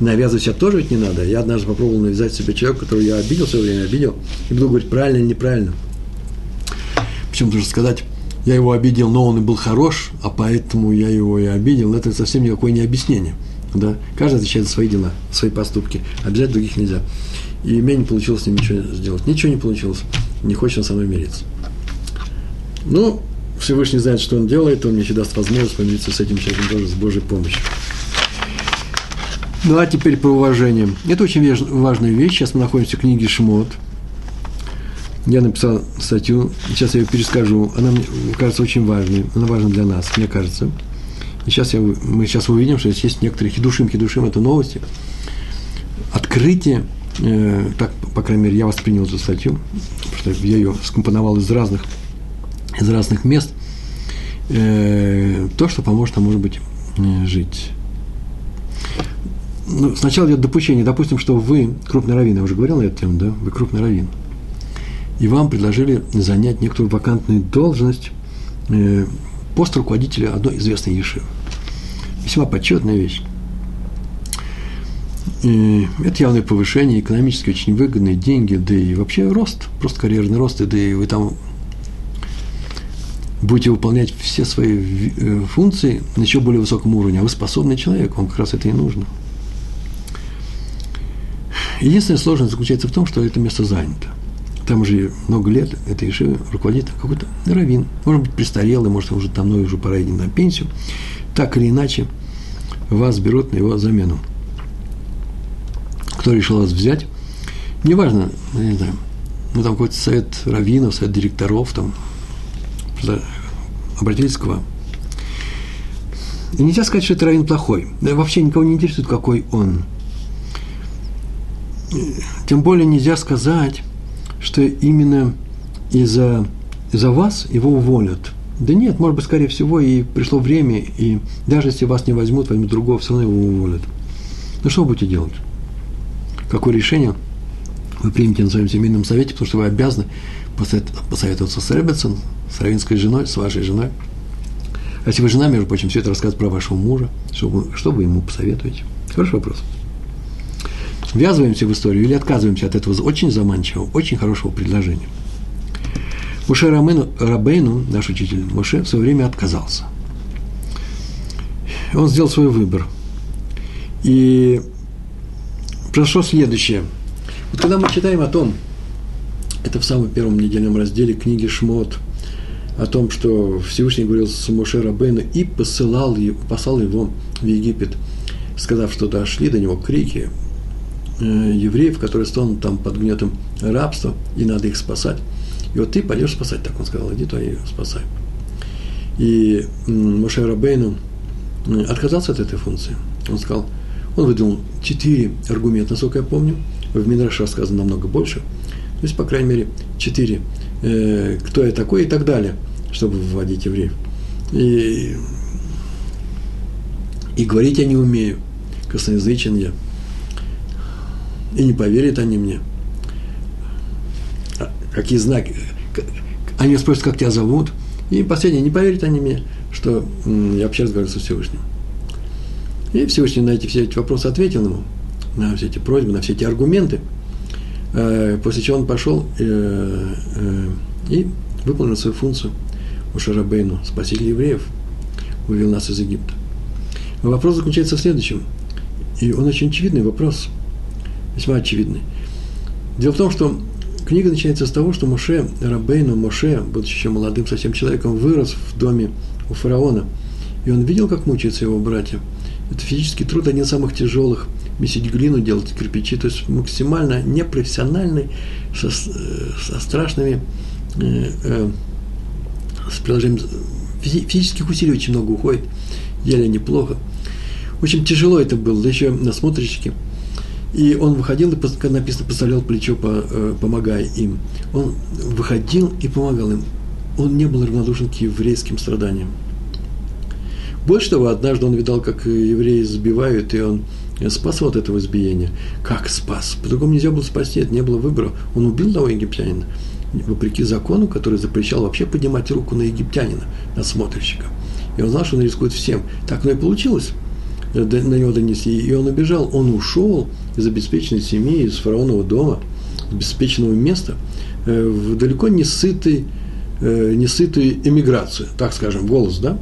навязывать себя тоже ведь не надо. Я однажды попробовал навязать себе человека, которого я обидел в свое время, обидел, и буду говорить, правильно или неправильно. Причем нужно сказать, я его обидел, но он и был хорош, а поэтому я его и обидел. Это совсем никакое не объяснение. Да? Каждый отвечает за свои дела, свои поступки. Обижать других нельзя. И меня не получилось с ним ничего сделать. Ничего не получилось. Не хочет он со мной мириться. Ну, Всевышний знает, что он делает, он мне еще даст возможность помириться с этим человеком тоже с Божьей помощью. Ну а теперь про уважение. Это очень важная вещь. Сейчас мы находимся в книге Шмот. Я написал статью, сейчас я ее перескажу. Она мне кажется очень важной. Она важна для нас, мне кажется. И сейчас я, мы сейчас увидим, что здесь есть некоторые хидушим, хидушим – это новости. Открытие э, так, по крайней мере, я воспринял эту статью, потому что я ее скомпоновал из разных, из разных мест, э, то, что поможет нам, может быть, э, жить. Ну, сначала идет допущение. Допустим, что вы крупный раввин, я уже говорил на эту тему, да? Вы крупный раввин. И вам предложили занять некоторую вакантную должность э, пост руководителя одной известной ешивы. Весьма почетная вещь. И это явное повышение, экономически очень выгодные деньги, да и вообще рост, просто карьерный рост, и да и вы там будете выполнять все свои э, функции на еще более высоком уровне, а вы способный человек, вам как раз это и нужно. Единственная сложность заключается в том, что это место занято. Там уже много лет это Ишива руководит какой-то раввин, может быть, престарелый, может, уже давно уже пора идти на пенсию. Так или иначе, вас берут на его замену. Кто решил вас взять? Неважно, я не знаю, ну, там какой-то совет раввинов, совет директоров, там, обратились к вам. И нельзя сказать, что это раввин плохой. Вообще никого не интересует, какой он. Тем более нельзя сказать, что именно из-за из вас его уволят. Да нет, может быть, скорее всего, и пришло время, и даже если вас не возьмут, возьмут другого, все равно его уволят. Ну что вы будете делать? Какое решение вы примете на своем семейном совете, потому что вы обязаны посоветоваться с Ребетсон, с равинской женой, с вашей женой. А если вы жена, между прочим, все это рассказывает про вашего мужа, что вы, что вы ему посоветуете? Хороший вопрос ввязываемся в историю или отказываемся от этого очень заманчивого, очень хорошего предложения. Муше Рамену, Рабейну, наш учитель Муше, в свое время отказался. Он сделал свой выбор. И произошло следующее. Вот когда мы читаем о том, это в самом первом недельном разделе книги Шмот, о том, что Всевышний говорил с Моше Рабейну и посылал, послал его в Египет, сказав, что дошли до него крики, евреев, которые стонут там под гнетом рабства, и надо их спасать. И вот ты пойдешь спасать, так он сказал, иди туда и спасай. И Моше Рабейну э, отказался от этой функции. Он сказал, он выдал четыре аргумента, насколько я помню, в Минраше рассказано намного больше, то есть, по крайней мере, четыре, э, кто я такой и так далее, чтобы вводить евреев. И, и говорить я не умею, косноязычен я – и не поверят они мне. А какие знаки? Они спросят, как тебя зовут. И последнее, не поверят они мне, что я общаюсь, говорю, со Всевышним. И Всевышний на эти все эти вопросы ответил ему, на все эти просьбы, на все эти аргументы. Э, после чего он пошел э, э, и выполнил свою функцию у Шарабейну, спаситель евреев, вывел нас из Египта. Вопрос заключается в следующем. И он очень очевидный вопрос – весьма очевидный. Дело в том, что книга начинается с того, что Моше, Рабейну Моше, будучи еще молодым совсем человеком, вырос в доме у фараона. И он видел, как мучаются его братья. Это физический труд один из самых тяжелых. Месить глину, делать кирпичи, то есть максимально непрофессиональный, со, со страшными, э, э, с приложением физи, физических усилий очень много уходит, еле неплохо. Очень тяжело это было, да еще насмотрщики – и он выходил, и, как написано, поставлял плечо, э, помогая им. Он выходил и помогал им. Он не был равнодушен к еврейским страданиям. Больше того, однажды он видал, как евреи сбивают, и он спас от этого избиения. Как спас? По-другому нельзя было спасти, это не было выбора. Он убил того египтянина, вопреки закону, который запрещал вообще поднимать руку на египтянина, на смотрщика. И он знал, что он рискует всем. Так оно и получилось. На него донесли. И он убежал. Он ушел из обеспеченной семьи, из фараонового дома, из обеспеченного места, э, в далеко не сытый, э, не сытую эмиграцию, так скажем, голос, да,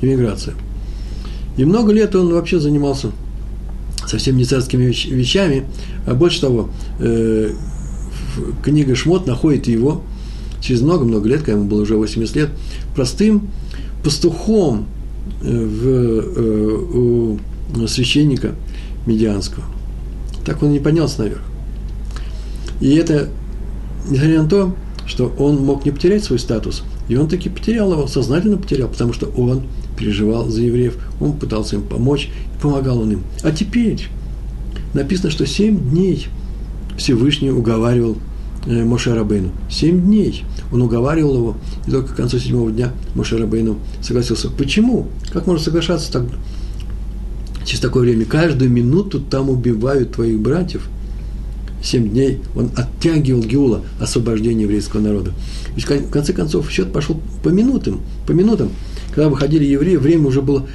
эмиграция. И много лет он вообще занимался совсем не царскими вещами, а больше того, книга Шмот находит его через много-много лет, когда ему было уже 80 лет, простым пастухом в, у священника медианского. Так он не поднялся наверх. И это, несмотря на то, что он мог не потерять свой статус, и он таки потерял его, сознательно потерял, потому что он переживал за евреев, он пытался им помочь, помогал он им. А теперь написано, что семь дней Всевышний уговаривал э, Моше Рабейну? Семь дней он уговаривал его, и только к концу седьмого дня Моше Рабейну согласился. Почему? Как можно соглашаться так, через такое время? Каждую минуту там убивают твоих братьев. Семь дней он оттягивал Геула, освобождение еврейского народа. Ведь в конце концов счет пошел по минутам, по минутам. Когда выходили евреи, время уже было...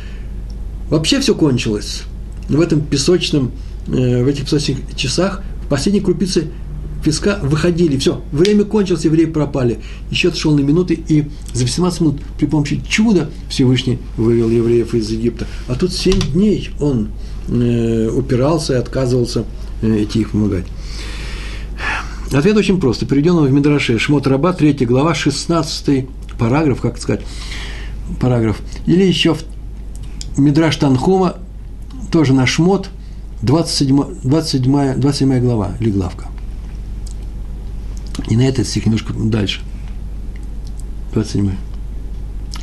Вообще все кончилось. В этом песочном, э, в этих песочных часах в последней крупице песка выходили, все, время кончилось, евреи пропали. Счет шел на минуты, и за 18 минут при помощи чуда Всевышний вывел евреев из Египта. А тут 7 дней он э, упирался и отказывался э, идти их помогать. Ответ очень прост. Приведен в Мидраше Шмот Раба, 3 глава, 16 параграф, как сказать, параграф. Или еще в Мидраш Танхума, тоже на Шмот, 27, 27, 27 глава, или главка. И на этот стих немножко дальше. 27.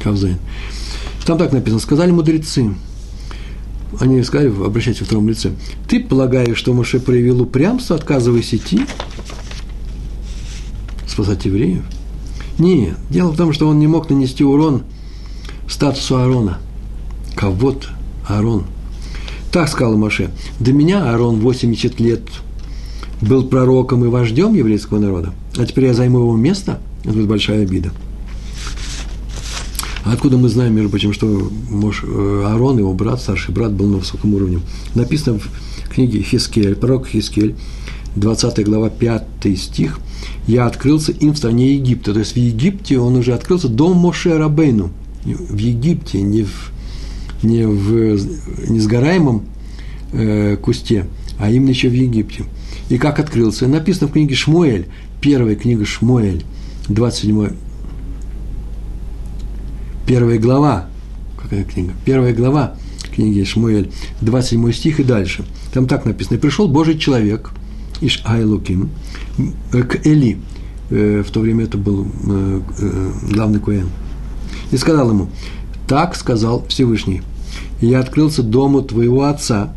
Кавзайн. Там так написано. Сказали мудрецы. Они сказали, обращайтесь во втором лице. Ты полагаешь, что Моше проявил упрямство, отказываясь идти? Спасать евреев? Нет. Дело в том, что он не мог нанести урон статусу Аарона. Кого-то Аарон. Так сказал Моше. До меня Аарон 80 лет был пророком и вождем еврейского народа, а теперь я займу его место, это будет большая обида. А откуда мы знаем, между прочим, что Мош, э, Аарон, его брат, старший брат, был на высоком уровне? Написано в книге Хискель, пророк Хискель, 20 глава, 5 стих. «Я открылся им в стране Египта». То есть в Египте он уже открылся до Моше Рабейну. В Египте, не в, не в несгораемом э, кусте, а именно еще в Египте – и как открылся. Написано в книге Шмуэль, первая книга Шмуэль, 27 первая глава, какая книга? Первая глава книги Шмуэль, 27 стих и дальше. Там так написано. «И пришел Божий человек, Иш Айлуким, к Эли, э, в то время это был э, э, главный Куэн, и сказал ему, так сказал Всевышний, я открылся дому твоего отца,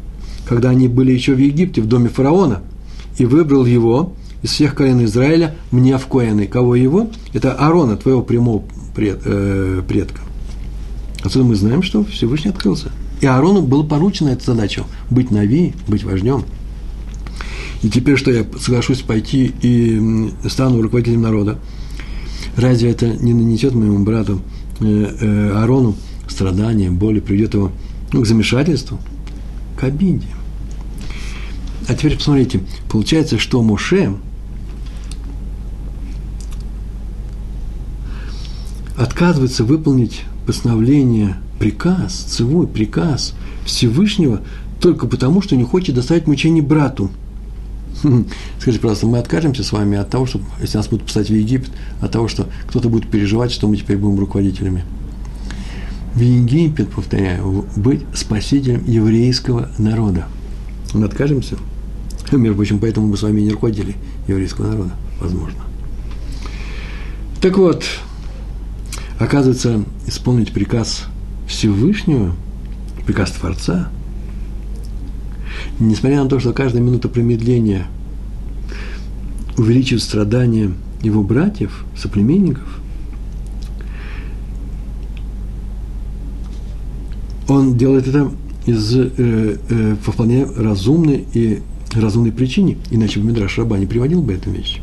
когда они были еще в Египте, в доме фараона – и выбрал его из всех колен Израиля мне в коины. Кого его? Это Аарона, твоего прямого пред, э, предка. Отсюда мы знаем, что Всевышний открылся. И Аарону было поручено эта задача – быть нави, быть вождем. И теперь, что я соглашусь пойти и стану руководителем народа, разве это не нанесет моему брату э, э, Аарону страдания, боли, приведет его ну, к замешательству, к обиде? А теперь посмотрите, получается, что Моше отказывается выполнить постановление, приказ, цивой приказ Всевышнего только потому, что не хочет доставить мучений брату. Скажите, пожалуйста, мы откажемся с вами от того, что, если нас будут писать в Египет, от того, что кто-то будет переживать, что мы теперь будем руководителями. В Египет, повторяю, быть спасителем еврейского народа. Мы откажемся? Между прочим, поэтому мы с вами не руководили еврейского народа, возможно. Так вот, оказывается, исполнить приказ Всевышнего, приказ Творца, несмотря на то, что каждая минута промедления увеличивает страдания его братьев, соплеменников, он делает это из, э, э, вполне разумной и разумной причине, иначе бы Мидраш Раба не приводил бы эту вещь.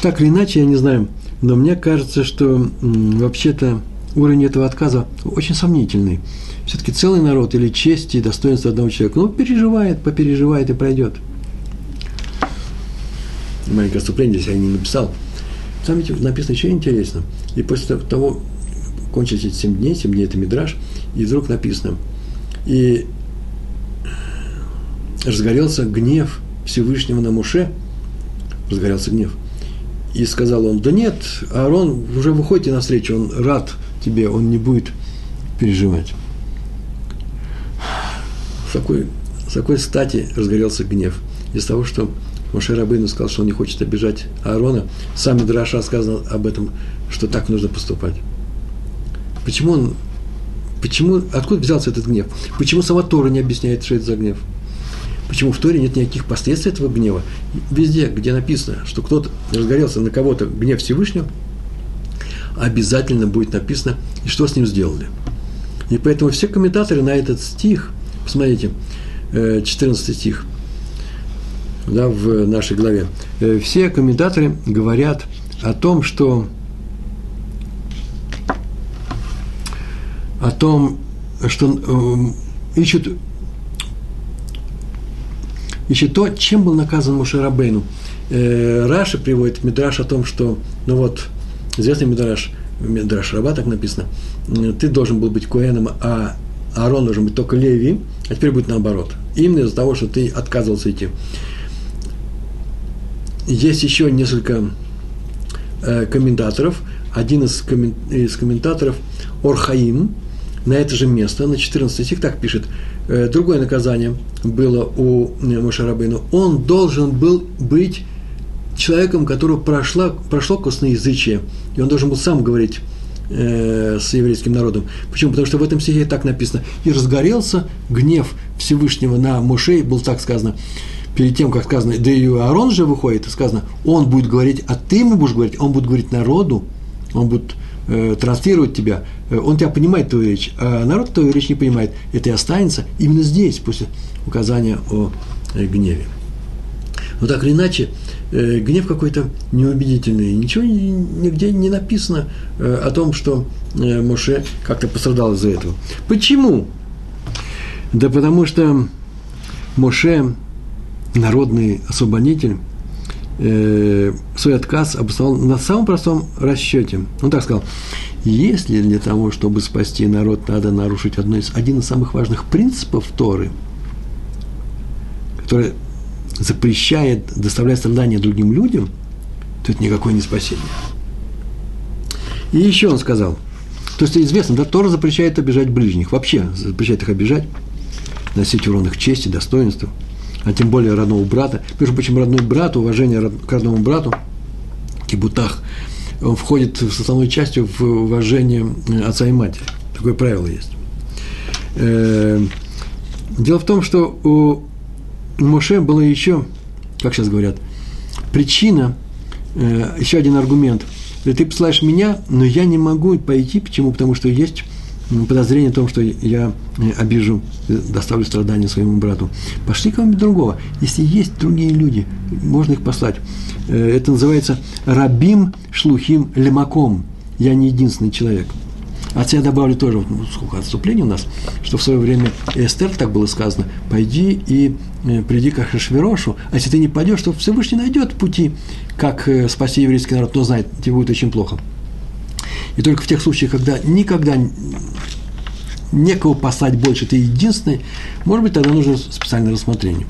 Так или иначе, я не знаю, но мне кажется, что вообще-то уровень этого отказа очень сомнительный. Все-таки целый народ или честь и достоинство одного человека, ну, переживает, попереживает и пройдет. Маленькое отступление здесь я не написал. Там ведь написано еще интересно. И после того, кончились эти семь дней, семь дней – это мидраж, и вдруг написано, и разгорелся гнев Всевышнего на Муше, разгорелся гнев. И сказал он, да нет, Аарон, уже выходите навстречу, он рад тебе, он не будет переживать. С какой, с какой стати разгорелся гнев? Из того, что Моше Рабыну сказал, что он не хочет обижать Аарона, сам Драша сказал об этом, что так нужно поступать. Почему он, почему, откуда взялся этот гнев? Почему сама Тора не объясняет, что это за гнев? Почему в Торе нет никаких последствий этого гнева? Везде, где написано, что кто-то разгорелся на кого-то гнев Всевышнего, обязательно будет написано, и что с ним сделали. И поэтому все комментаторы на этот стих, посмотрите, 14 э, стих, да, в нашей главе, э, все комментаторы говорят о том, что о том, что э, ищут, ищут то, чем был наказан Мушарабейну. Э, Раша приводит Мидраш о том, что, ну вот, известный Мидраш, Мидраш Раба так написано, ты должен был быть Куэном, а Аарон должен быть только Леви, а теперь будет наоборот. Именно из-за того, что ты отказывался идти. Есть еще несколько э, комментаторов. Один из, коммен, из комментаторов Орхаим, на это же место, на 14 стих так пишет, э, другое наказание было у Мошарабейну. Он должен был быть человеком, которого прошло, прошло косноязычие, и он должен был сам говорить э, с еврейским народом. Почему? Потому что в этом стихе так написано. «И разгорелся гнев Всевышнего на Мошей», был так сказано, перед тем, как сказано, да и Аарон же выходит, сказано, он будет говорить, а ты ему будешь говорить, он будет говорить народу, он будет э, транслировать тебя, э, он тебя понимает, твою речь, а народ твою речь не понимает. Это и останется именно здесь, после указания о э, гневе. Но так или иначе, э, гнев какой-то неубедительный. Ничего нигде не написано э, о том, что э, Моше как-то пострадал из-за этого. Почему? Да потому что Моше, народный освободитель, э, свой отказ обосновал на самом простом расчете. Он так сказал, если для того, чтобы спасти народ, надо нарушить одно из, один из самых важных принципов Торы, который запрещает доставлять страдания другим людям, то это никакое не спасение. И еще он сказал, то есть известно, да, Тора запрещает обижать ближних, вообще запрещает их обижать, носить урон их чести, достоинства – а тем более родного брата. Между прочим, родной брат, уважение к родному брату, кибутах, он входит с основной частью в уважение отца и матери. Такое правило есть. Э, дело в том, что у Моше было еще, как сейчас говорят, причина, э, еще один аргумент. Ты посылаешь меня, но я не могу пойти. Почему? Потому что есть подозрение о том, что я э, обижу, э, доставлю страдания своему брату. Пошли кого-нибудь другого. Если есть другие люди, можно их послать. Э, это называется рабим шлухим лемаком. Я не единственный человек. Отца я добавлю тоже, ну, сколько отступлений у нас, что в свое время Эстер, так было сказано, пойди и приди к Ахашвирошу, а если ты не пойдешь, то Всевышний найдет пути, как спасти еврейский народ, но знает, тебе будет очень плохо. И только в тех случаях, когда никогда некого послать больше, ты единственный, может быть, тогда нужно специальное рассмотрение.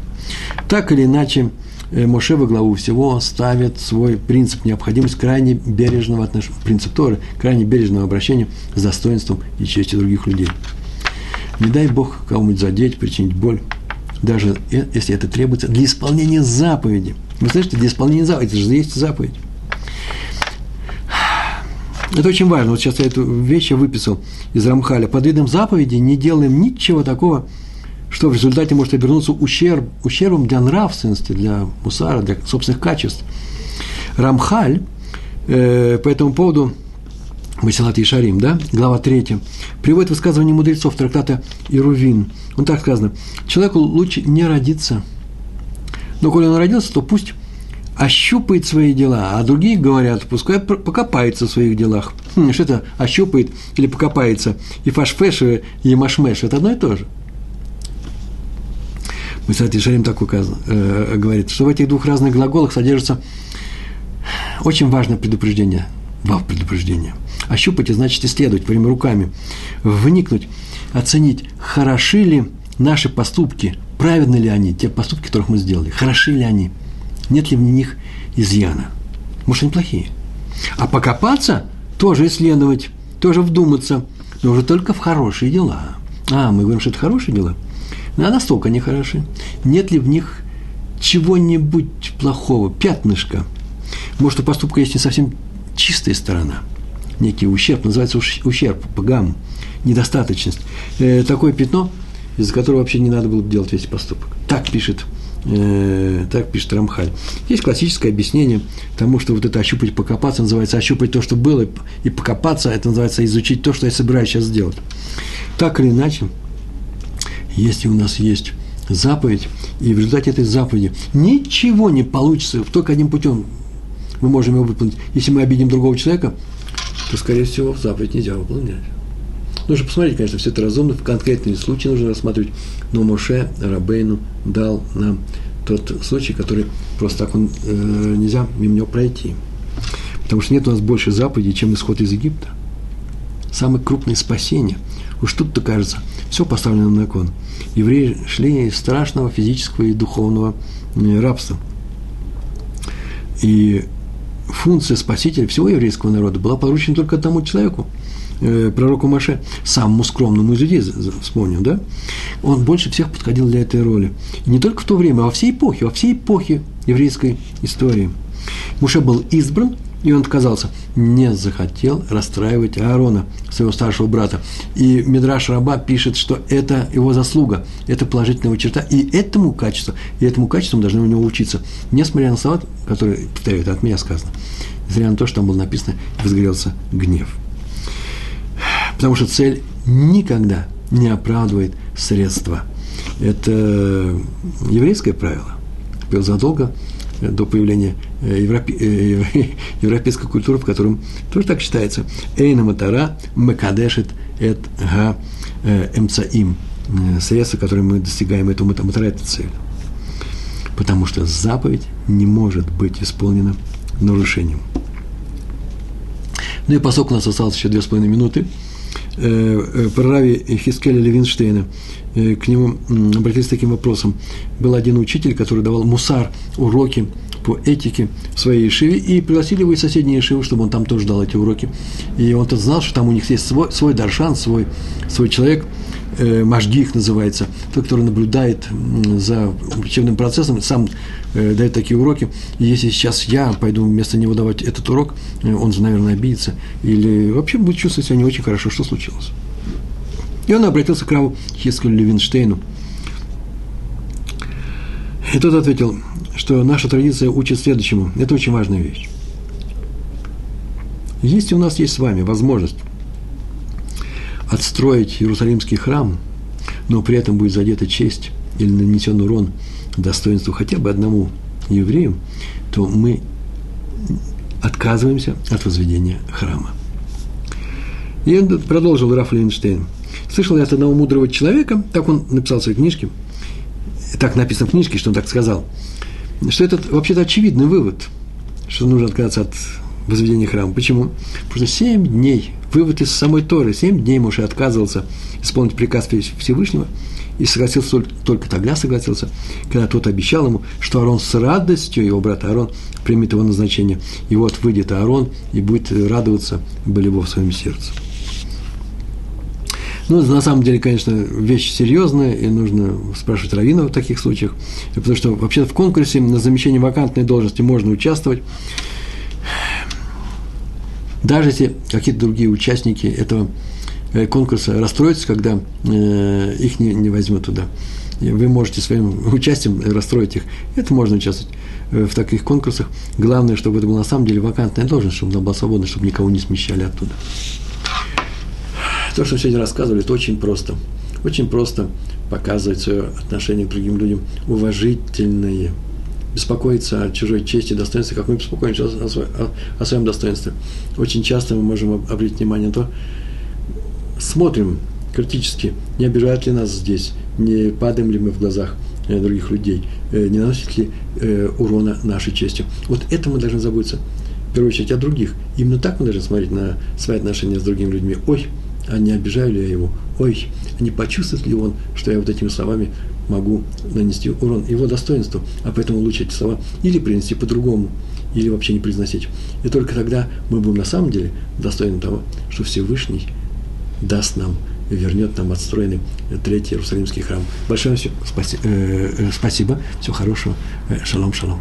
Так или иначе, э, Моше во главу всего ставит свой принцип необходимость крайне бережного отношения, принцип Торы, крайне бережного обращения с достоинством и честью других людей. Не дай Бог кому-нибудь задеть, причинить боль, даже э, если это требуется для исполнения заповеди. Вы слышите, для исполнения заповеди, это же есть заповедь. Это очень важно. Вот сейчас я эту вещь я выписал из Рамхаля. Под видом заповеди не делаем ничего такого, что в результате может обернуться ущерб, ущербом для нравственности, для мусара, для собственных качеств. Рамхаль э, по этому поводу Масилат и Шарим, да, глава 3, приводит высказывание мудрецов трактата Ирувин. Он так сказано, человеку лучше не родиться, но коли он родился, то пусть ощупает свои дела, а другие говорят, пускай покопается в своих делах. Хм, что это ощупает или покопается? И фашфеш, и машмеш – это одно и то же. Мы, кстати, Шарим так указан, э, говорит, что в этих двух разных глаголах содержится очень важное предупреждение, вав предупреждение. Ощупать – значит исследовать, время руками, вникнуть, оценить, хороши ли наши поступки, праведны ли они, те поступки, которых мы сделали, хороши ли они – нет ли в них изъяна. Может, они плохие. А покопаться – тоже исследовать, тоже вдуматься, но уже только в хорошие дела. А, мы говорим, что это хорошие дела. А настолько они хороши. Нет ли в них чего-нибудь плохого, пятнышка? Может, у поступка есть не совсем чистая сторона, некий ущерб, называется ущерб, пагам, недостаточность. Э, такое пятно из-за которого вообще не надо было делать весь поступок. Так пишет, так пишет Рамхаль. Есть классическое объяснение тому, что вот это ощупать, покопаться называется ощупать то, что было, и покопаться, это называется изучить то, что я собираюсь сейчас сделать. Так или иначе, если у нас есть заповедь, и в результате этой заповеди ничего не получится, только одним путем мы можем его выполнить. Если мы обидим другого человека, то, скорее всего, заповедь нельзя выполнять. Нужно посмотреть, конечно, все это разумно, в конкретные случаи нужно рассматривать. Но Моше Рабейну дал нам тот случай, который просто так он, э, нельзя мимо него пройти. Потому что нет у нас больше заповедей, чем исход из Египта. Самое крупное спасение. Уж тут-то кажется, все поставлено на кон. Евреи шли из страшного физического и духовного э, рабства. И функция спасителя всего еврейского народа была поручена только одному человеку – пророку Маше, самому скромному из людей, вспомним, да, он больше всех подходил для этой роли. И не только в то время, а во всей эпохе, во всей эпохе еврейской истории. Муше был избран, и он отказался, не захотел расстраивать Аарона, своего старшего брата. И Мидраш Раба пишет, что это его заслуга, это положительная черта, и этому качеству, и этому качеству мы должны у него учиться. Несмотря на слова, которые, повторяю, это от меня сказано, несмотря на то, что там было написано, возгорелся гнев. Потому что цель никогда не оправдывает средства. Это еврейское правило. Задолго до появления э, европе, э, европейской культуры, в котором тоже так считается. Эйна матара мекадешет эт га э, эмцаим. Средства, которые мы достигаем этого матара, это цель. Потому что заповедь не может быть исполнена нарушением. Ну и поскольку у нас осталось еще две с половиной минуты, Э, э, прорави Хискеля Левинштейна, э, к нему обратились с таким вопросом. Был один учитель, который давал мусар, уроки по этике в своей Ешиве, и пригласили его из соседней Ешивы, чтобы он там тоже дал эти уроки. И он-то знал, что там у них есть свой, свой даршан, свой, свой человек – э, Машгих называется, тот, который наблюдает за учебным процессом, сам э, дает такие уроки. И если сейчас я пойду вместо него давать этот урок, э, он же, наверное, обидится. Или вообще будет чувствовать себя не очень хорошо, что случилось. И он обратился к Раву Хискелю Левинштейну. И тот ответил, что наша традиция учит следующему. Это очень важная вещь. Если у нас есть с вами возможность отстроить Иерусалимский храм, но при этом будет задета честь или нанесен урон достоинству хотя бы одному еврею, то мы отказываемся от возведения храма. И продолжил Раф Левинштейн. Слышал я от одного мудрого человека, так он написал в своей книжке, так написано в книжке, что он так сказал, что это вообще-то очевидный вывод, что нужно отказаться от возведения храма. Почему? Потому что семь дней вывод из самой Торы. Семь дней Моше отказывался исполнить приказ Всевышнего и согласился только тогда согласился, когда тот обещал ему, что Аарон с радостью, его брат Аарон, примет его назначение. И вот выйдет Аарон и будет радоваться болево в своем сердце. Ну, на самом деле, конечно, вещь серьезная, и нужно спрашивать раввинов в таких случаях, потому что вообще в конкурсе на замещение вакантной должности можно участвовать, даже если какие-то другие участники этого э, конкурса расстроятся, когда э, их не, не возьмут туда. Вы можете своим участием расстроить их. Это можно участвовать э, в таких конкурсах. Главное, чтобы это была на самом деле вакантная должность, чтобы она была свободна, чтобы никого не смещали оттуда. То, что сегодня рассказывали, это очень просто. Очень просто показывать свое отношение к другим людям уважительное – беспокоиться о чужой чести достоинстве, как мы беспокоимся о, о, о своем достоинстве. Очень часто мы можем обратить внимание на то, смотрим критически, не обижают ли нас здесь, не падаем ли мы в глазах э, других людей, э, не наносит ли э, урона нашей чести. Вот это мы должны заботиться, в первую очередь, о других. Именно так мы должны смотреть на свои отношения с другими людьми. Ой, а не обижаю ли я его? Ой, а не почувствует ли он, что я вот этими словами могу нанести урон его достоинству, а поэтому лучше эти слова или принести по-другому, или вообще не произносить. И только тогда мы будем на самом деле достойны того, что Всевышний даст нам, вернет нам отстроенный Третий Иерусалимский храм. Большое все, спаси, э, э, спасибо, всего хорошего, э, шалом, шалом.